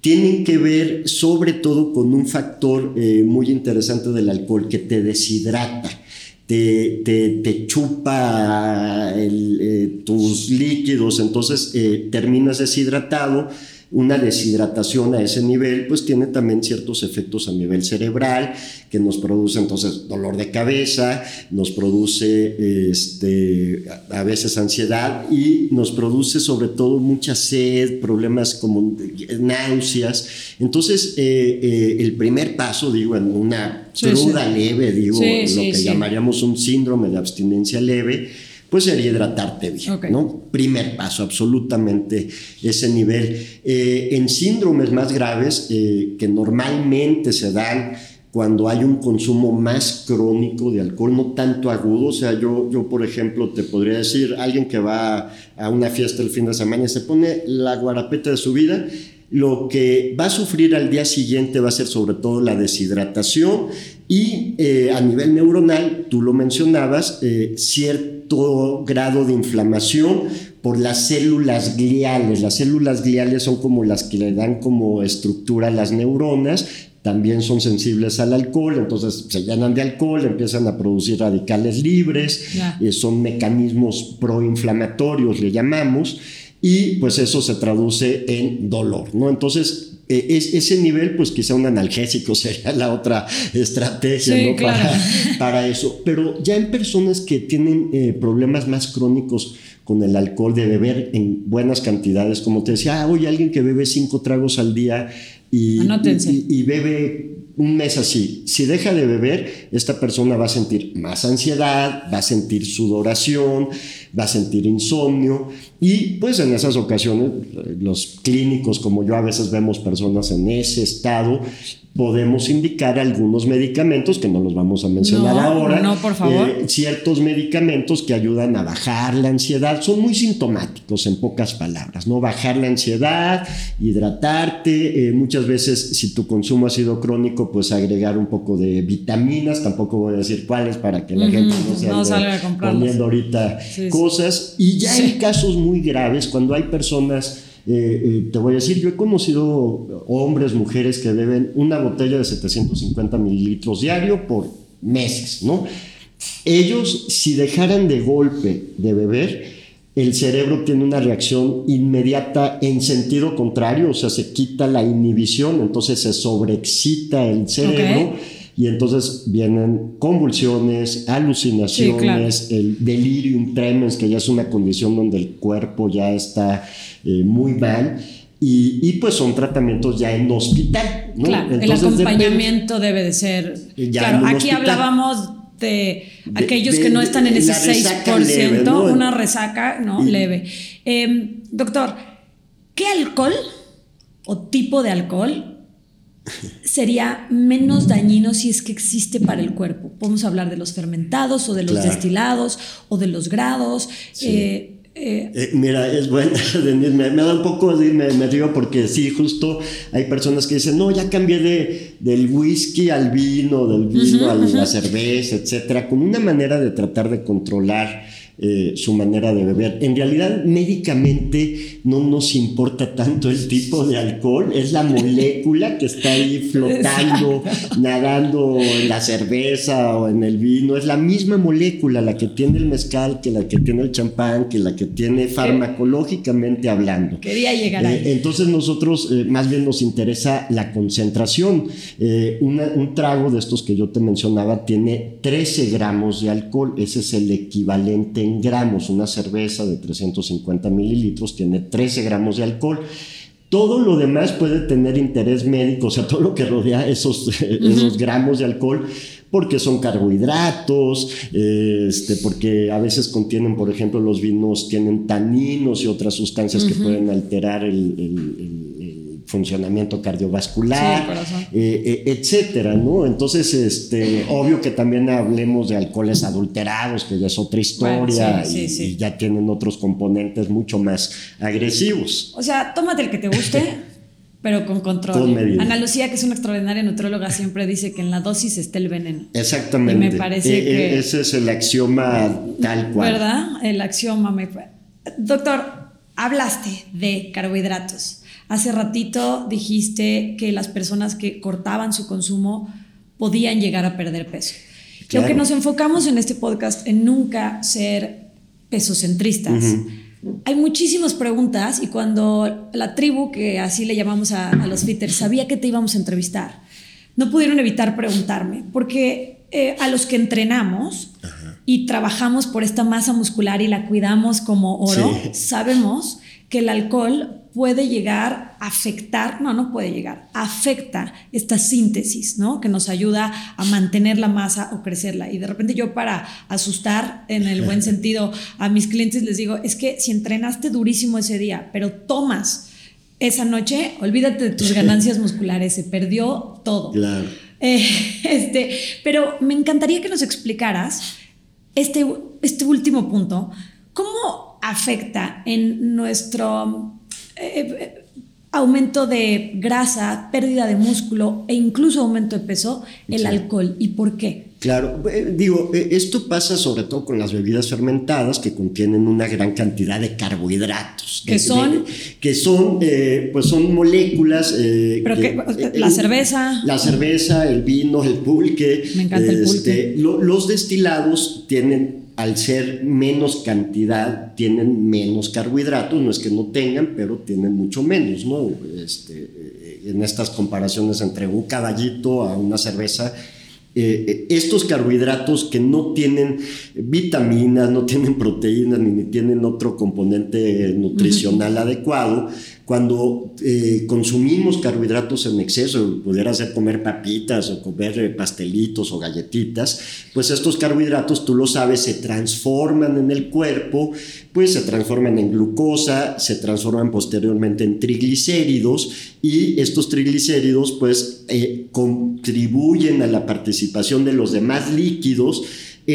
Speaker 3: tienen que ver sobre todo con un factor eh, muy interesante del alcohol que te deshidrata. Te, te, chupa eh, tus líquidos, entonces terminas deshidratado, una deshidratación a ese nivel, pues tiene también ciertos efectos a nivel cerebral que nos produce entonces dolor de cabeza, nos produce este, a veces ansiedad y nos produce sobre todo mucha sed, problemas como náuseas. Entonces, eh, eh, el primer paso, digo, en una cruda leve, digo, lo que llamaríamos un síndrome de abstinencia leve, pues sería hidratarte bien, ¿no? Primer paso, absolutamente ese nivel. Eh, en síndromes más graves eh, que normalmente se dan cuando hay un consumo más crónico de alcohol, no tanto agudo, o sea, yo, yo por ejemplo te podría decir, alguien que va a una fiesta el fin de semana y se pone la guarapeta de su vida, lo que va a sufrir al día siguiente va a ser sobre todo la deshidratación y eh, a nivel neuronal, tú lo mencionabas, cierto grado de inflamación por las células gliales. Las células gliales son como las que le dan como estructura a las neuronas, también son sensibles al alcohol, entonces se llenan de alcohol, empiezan a producir radicales libres, eh, son mecanismos proinflamatorios, le llamamos, y pues eso se traduce en dolor, ¿no? Entonces, eh, es, ese nivel, pues quizá un analgésico sería la otra estrategia ¿no? para, eso. Pero ya en personas que tienen eh, problemas más crónicos con el alcohol, de beber en buenas cantidades, como te decía, ah, oye, alguien que bebe cinco tragos al día y, y, bebe un mes así, si deja de beber, esta persona va a sentir más ansiedad, va a sentir sudoración, va a sentir insomnio y pues en esas ocasiones los clínicos como yo a veces vemos personas en ese estado podemos indicar algunos medicamentos que no los vamos a mencionar ahora.
Speaker 1: No, por favor.
Speaker 3: Eh, ciertos medicamentos que ayudan a bajar la ansiedad. Son muy sintomáticos, en pocas palabras, ¿no? Bajar la ansiedad, hidratarte. Eh, muchas veces, si tu consumo ha sido crónico, pues agregar un poco de vitaminas. Tampoco voy a decir cuáles para que la gente no se
Speaker 1: no
Speaker 3: poniendo ahorita cosas. Y ya hay casos muy graves cuando hay personas eh, eh, te voy a decir, yo he conocido hombres, mujeres que beben una botella de 750 mililitros diario por meses, ¿no? Ellos, si dejaran de golpe de beber, el cerebro tiene una reacción inmediata en sentido contrario, o sea, se quita la inhibición, entonces se sobreexcita el cerebro. Y entonces vienen convulsiones, alucinaciones, el delirium tremens, que ya es una condición donde el cuerpo ya está eh, muy mal. Y, pues son tratamientos ya en hospital. ¿no?
Speaker 1: Claro, el acompañamiento debe de ser. claro, aquí hablábamos de, aquellos que no están en ese 6%, una resaca no leve. Em, doctor, ¿qué alcohol o tipo de alcohol sería menos dañino si es que existe para el cuerpo? Podemos hablar de los fermentados o de los destilados o de los grados. Eh,
Speaker 3: eh, eh, mira, es bueno, Denise, me, da un poco, me, me río porque sí, justo hay personas que dicen, no, ya cambié de, del whisky al vino, del vino a la cerveza, etcétera, con una manera de tratar de controlar eh, su manera de beber. En realidad, médicamente no nos importa tanto el tipo de alcohol, es la molécula que está ahí flotando, nadando en la cerveza o en el vino, es la misma molécula la que tiene el mezcal, que la que tiene el champán, que la que tiene farmacológicamente hablando.
Speaker 1: Quería llegar ahí.
Speaker 3: Eh, entonces nosotros eh, más bien nos interesa la concentración. un trago de estos que yo te mencionaba tiene 13 gramos de alcohol, ese es el equivalente gramos. Una cerveza de 350 mililitros tiene 13 gramos de alcohol. Todo lo demás puede tener interés médico, o sea, todo lo que rodea esos, esos gramos de alcohol, porque son carbohidratos, este, porque a veces contienen, por ejemplo, los vinos tienen taninos y otras sustancias que pueden alterar el funcionamiento cardiovascular, eh, eh, etcétera, ¿no? Entonces, este, obvio que también hablemos de alcoholes adulterados, que ya es otra historia y, ya tienen otros componentes mucho más agresivos.
Speaker 1: O sea, tómate el que te guste. pero con control. Ana Lucía, que es una extraordinaria nutróloga, siempre dice que en la dosis está el veneno.
Speaker 3: Exactamente.
Speaker 1: Y me parece
Speaker 3: eh,
Speaker 1: que...
Speaker 3: Ese es el axioma tal cual.
Speaker 1: ¿Verdad? El axioma. Me... Doctor, hablaste de carbohidratos. Hace ratito dijiste que las personas que cortaban su consumo podían llegar a perder peso. Creo que nos enfocamos en este podcast en nunca ser pesocentristas, hay muchísimas preguntas y cuando la tribu, que así le llamamos a, los fitters, sabía que te íbamos a entrevistar, no pudieron evitar preguntarme, porque eh, a los que entrenamos y trabajamos por esta masa muscular y la cuidamos como oro, sabemos que el alcohol puede llegar a afectar, no, no puede llegar, afecta esta síntesis, ¿no? Que nos ayuda a mantener la masa o crecerla. Y de repente yo para asustar en el buen sentido a mis clientes les digo, es que si entrenaste durísimo ese día, pero tomas esa noche, olvídate de tus ganancias musculares, se perdió todo.
Speaker 3: Claro.
Speaker 1: Eh, este, pero me encantaría que nos explicaras este, este último punto, ¿cómo afecta en nuestro eh, aumento de grasa, pérdida de músculo e incluso aumento de peso, el alcohol. ¿Y por qué?
Speaker 3: Claro, eh, digo, eh, esto pasa sobre todo con las bebidas fermentadas que contienen una gran cantidad de carbohidratos.
Speaker 1: Que son,
Speaker 3: que son, pues son moléculas.
Speaker 1: Pero que, la cerveza.
Speaker 3: La cerveza, el vino, el pulque.
Speaker 1: Me encanta el pulque.
Speaker 3: Este, los destilados tienen al ser menos cantidad, tienen menos carbohidratos, no es que no tengan, pero tienen mucho menos, ¿no? Este, eh, en estas comparaciones entre un caballito a una cerveza, eh, eh, estos carbohidratos que no tienen vitaminas, no tienen proteínas ni, tienen otro componente nutricional adecuado, cuando eh, consumimos carbohidratos en exceso, pudiera ser comer papitas o comer eh, pastelitos o galletitas, pues estos carbohidratos, tú lo sabes, se transforman en el cuerpo, pues se transforman en glucosa, se transforman posteriormente en triglicéridos y estos triglicéridos pues eh, contribuyen a la participación de los demás líquidos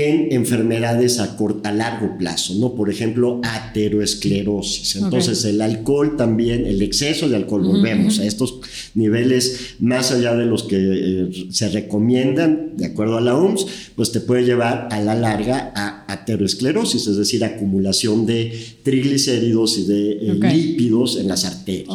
Speaker 3: en enfermedades a, corto, a largo plazo, ¿no? Por ejemplo, ateroesclerosis. Entonces, el alcohol también, el exceso de alcohol, volvemos a estos niveles más allá de los que eh, se recomiendan, de acuerdo a la OMS, pues te puede llevar a la larga a ateroesclerosis, es decir, acumulación de triglicéridos y de eh, lípidos en las arterias.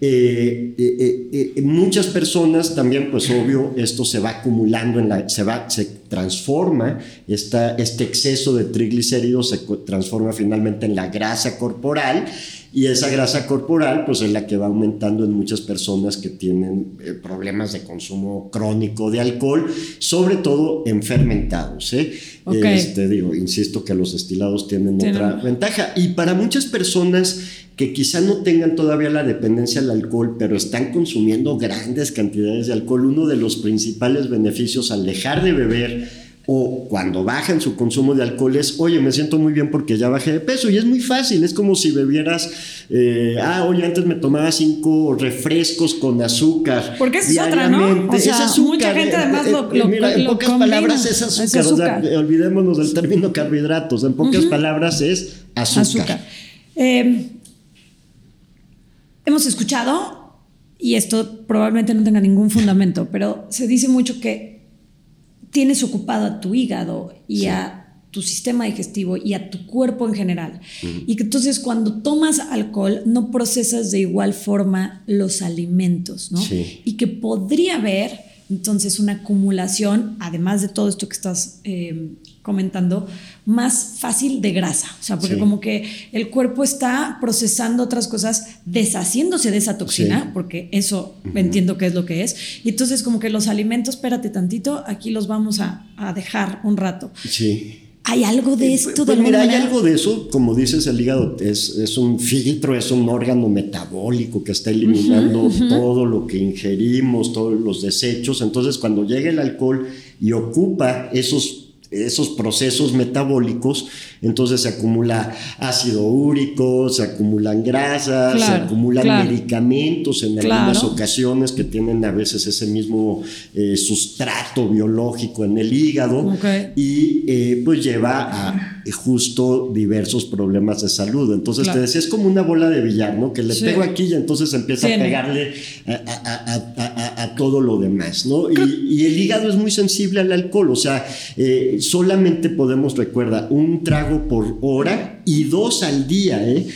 Speaker 3: Eh, muchas personas también, pues obvio, esto se va acumulando, en la, se, va, se transforma este exceso de triglicéridos se transforma finalmente en la grasa corporal y esa grasa corporal pues es la que va aumentando en muchas personas que tienen eh, problemas de consumo crónico de alcohol, sobre todo en fermentados. ¿eh? Este, digo, insisto que los destilados tienen, otra ventaja y para muchas personas que quizá no tengan todavía la dependencia al alcohol, pero están consumiendo grandes cantidades de alcohol, uno de los principales beneficios al dejar de beber o cuando bajan su consumo de alcohol es, oye, me siento muy bien porque ya bajé de peso. Y es muy fácil, es como si bebieras, eh, ah, oye, antes me tomaba cinco refrescos con azúcar.
Speaker 1: Porque esa es otra, ¿no? O sea, mucha gente además lo,
Speaker 3: eh, Mira, en pocas palabras es azúcar. olvidémonos del término carbohidratos. En pocas palabras es azúcar.
Speaker 1: Em, hemos escuchado, y esto probablemente no tenga ningún fundamento, pero se dice mucho que tienes ocupado a tu hígado y a tu sistema digestivo y a tu cuerpo en general. Y que entonces cuando tomas alcohol no procesas de igual forma los alimentos, ¿no? Y que podría haber entonces una acumulación, además de todo esto que estás eh, comentando, más fácil de grasa. O sea, porque como que el cuerpo está procesando otras cosas, deshaciéndose de esa toxina, porque eso entiendo que es lo que es. Y entonces como que los alimentos, espérate tantito, aquí los vamos a, dejar un rato.
Speaker 3: Sí.
Speaker 1: ¿Hay algo de esto?
Speaker 3: Pues, mira, hay algo de eso, como dices, el hígado es, es, un filtro, es un órgano metabólico que está eliminando todo lo que ingerimos, todos los desechos. Entonces, cuando llega el alcohol y ocupa esos esos procesos metabólicos, entonces se acumula ácido úrico, se acumulan grasas, se acumulan medicamentos en algunas ocasiones que tienen a veces ese mismo eh, sustrato biológico en el hígado y eh, pues lleva a justo diversos problemas de salud. Entonces te decía, es como una bola de billar, ¿no? Que le pego aquí y entonces empieza a pegarle a, todo lo demás, ¿no? Y, el hígado es muy sensible al alcohol, o sea, solamente podemos, recuerda, un trago por hora y dos al día, ¿eh?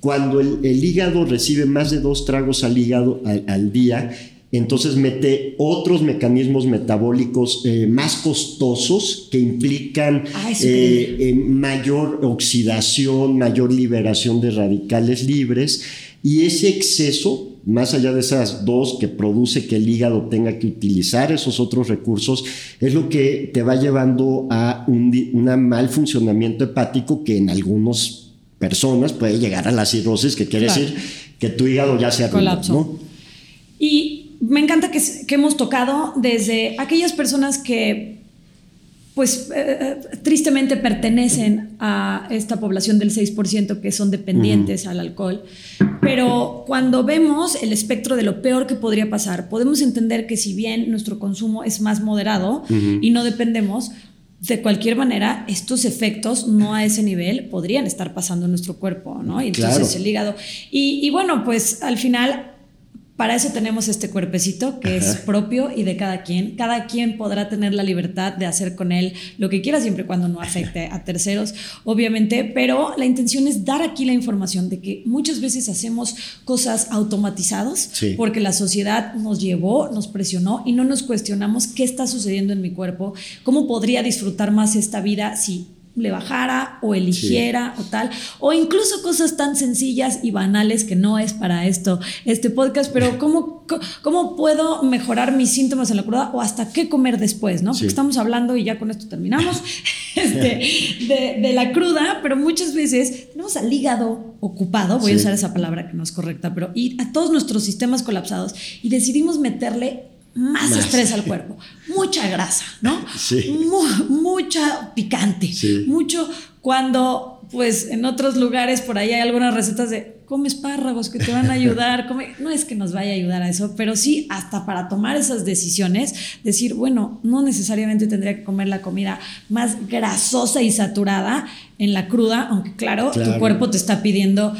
Speaker 3: Cuando el, hígado recibe más de dos tragos al hígado al, día, entonces mete otros mecanismos metabólicos eh, más costosos que implican
Speaker 1: Ay, sí.
Speaker 3: eh, eh, mayor oxidación, mayor liberación de radicales libres y ese exceso, más allá de esas dos que produce que el hígado tenga que utilizar esos otros recursos, es lo que te va llevando a un, una mal funcionamiento hepático que en algunas personas puede llegar a la cirrosis, que quiere
Speaker 1: Claro.
Speaker 3: decir que tu hígado ya se arruinó. ¿no?
Speaker 1: Y me encanta que, que hemos tocado desde aquellas personas que, pues, eh, tristemente pertenecen a esta población del 6% que son dependientes al alcohol. Pero cuando vemos el espectro de lo peor que podría pasar, podemos entender que si bien nuestro consumo es más moderado y no dependemos, de cualquier manera, estos efectos no a ese nivel podrían estar pasando en nuestro cuerpo, ¿no? Y entonces
Speaker 3: Claro.
Speaker 1: el hígado. Y, y bueno, pues al final, para eso tenemos este cuerpecito que es propio y de cada quien. Cada quien podrá tener la libertad de hacer con él lo que quiera, siempre y cuando no afecte a terceros, obviamente. Pero la intención es dar aquí la información de que muchas veces hacemos cosas automatizados
Speaker 3: Sí.
Speaker 1: porque la sociedad nos llevó, nos presionó y no nos cuestionamos qué está sucediendo en mi cuerpo, cómo podría disfrutar más esta vida si le bajara o eligiera o tal, o incluso cosas tan sencillas y banales que no es para esto este podcast, pero cómo, cómo puedo mejorar mis síntomas en la cruda o hasta qué comer después, ¿no? Porque estamos hablando y ya con esto terminamos este, de, de la cruda, pero muchas veces tenemos al hígado ocupado, voy a usar esa palabra que no es correcta, pero y a todos nuestros sistemas colapsados y decidimos meterle más,
Speaker 3: Más.
Speaker 1: estrés al cuerpo, mucha grasa, ¿no?
Speaker 3: Sí.
Speaker 1: Mu- mucha picante,
Speaker 3: Sí.
Speaker 1: mucho cuando pues en otros lugares por ahí hay algunas recetas de come espárragos que te van a ayudar, come, no es que nos vaya a ayudar a eso, pero sí hasta para tomar esas decisiones, decir, bueno, no necesariamente tendría que comer la comida más grasosa y saturada en la cruda, aunque claro, tu cuerpo te está pidiendo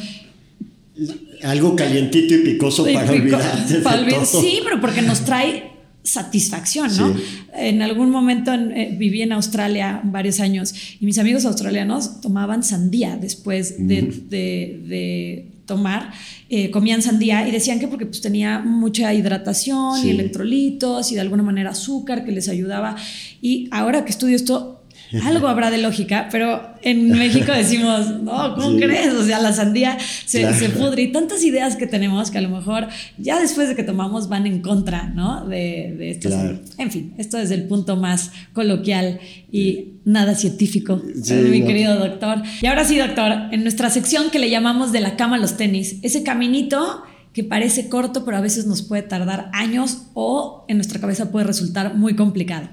Speaker 3: Algo calientito y picoso
Speaker 1: Sí,
Speaker 3: para
Speaker 1: pico-
Speaker 3: olvidarte de
Speaker 1: para olvidar-
Speaker 3: todo.
Speaker 1: Sí, pero porque nos trae satisfacción, ¿no?
Speaker 3: Sí.
Speaker 1: En algún momento en- eh, viví en Australia varios años y mis amigos australianos tomaban sandía después de, de- de tomar, eh, comían sandía y decían que porque pues, tenía mucha hidratación
Speaker 3: Sí.
Speaker 1: y electrolitos y de alguna manera azúcar que les ayudaba. Y ahora que estudio esto, algo habrá de lógica, pero en México decimos, no, ¿cómo
Speaker 3: Sí.
Speaker 1: crees? O sea, la sandía se,
Speaker 3: Claro.
Speaker 1: se pudre y tantas ideas que tenemos que a lo mejor ya después de que tomamos van en contra, ¿no? De, de estas.
Speaker 3: Claro.
Speaker 1: En fin, esto es el punto más coloquial y nada científico,
Speaker 3: Sí,
Speaker 1: mi
Speaker 3: no.
Speaker 1: querido doctor. Y ahora sí, doctor, en nuestra sección que le llamamos de la cama a los tenis, ese caminito que parece corto, pero a veces nos puede tardar años o en nuestra cabeza puede resultar muy complicado.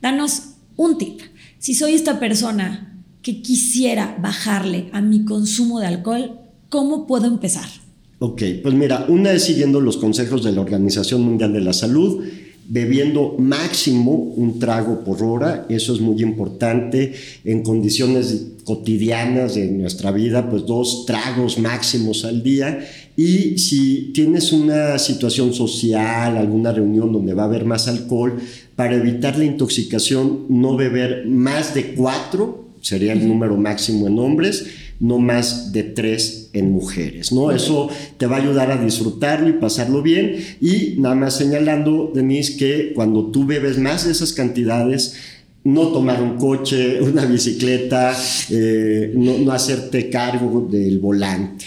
Speaker 1: Danos un tip. Si soy esta persona que quisiera bajarle a mi consumo de alcohol, ¿cómo puedo empezar?
Speaker 3: Ok, pues mira, una es siguiendo los consejos de la Organización Mundial de la Salud, bebiendo máximo un trago por hora, eso es muy importante en condiciones cotidianas de nuestra vida, pues dos tragos máximos al día. Y si tienes una situación social, alguna reunión donde va a haber más alcohol, para evitar la intoxicación, no beber más de cuatro, sería el número máximo en hombres, no más de tres en mujeres, ¿no? Eso te va a ayudar a disfrutarlo y pasarlo bien. Y nada más señalando, Denise, que cuando tú bebes más de esas cantidades, no tomar un coche, una bicicleta, eh, no, no hacerte cargo del volante.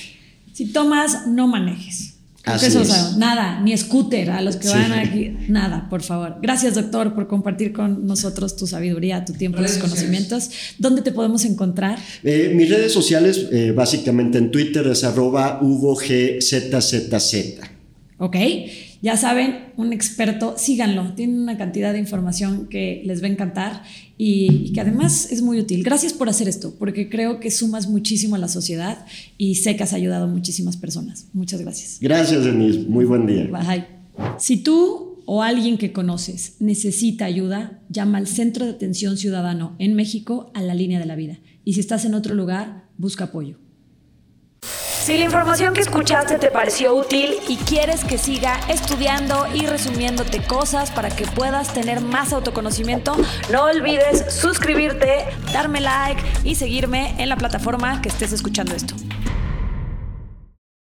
Speaker 1: Si tomas, no manejes.
Speaker 3: Así
Speaker 1: eso. Nada, ni scooter a los que
Speaker 3: Sí.
Speaker 1: van aquí. Nada, por favor. Gracias, doctor, por compartir con nosotros tu sabiduría, tu tiempo, tus conocimientos. ¿Dónde te podemos encontrar?
Speaker 3: Eh, mis redes sociales, eh, básicamente en Twitter, es arroba HugoGZZZ.
Speaker 1: ¿Ok? Ya saben, un experto, síganlo. Tiene una cantidad de información que les va a encantar y, y que además es muy útil. Gracias por hacer esto, porque creo que sumas muchísimo a la sociedad y sé que has ayudado a muchísimas personas. Muchas gracias.
Speaker 3: Gracias, Denise. Muy buen día.
Speaker 1: Bye. Si tú o alguien que conoces necesita ayuda, llama al Centro de Atención Ciudadano en México a la línea de la vida. Y si estás en otro lugar, busca apoyo.
Speaker 2: Si la información que escuchaste te pareció útil y quieres que siga estudiando y resumiéndote cosas para que puedas tener más autoconocimiento, no olvides suscribirte, darme like y seguirme en la plataforma que estés escuchando esto.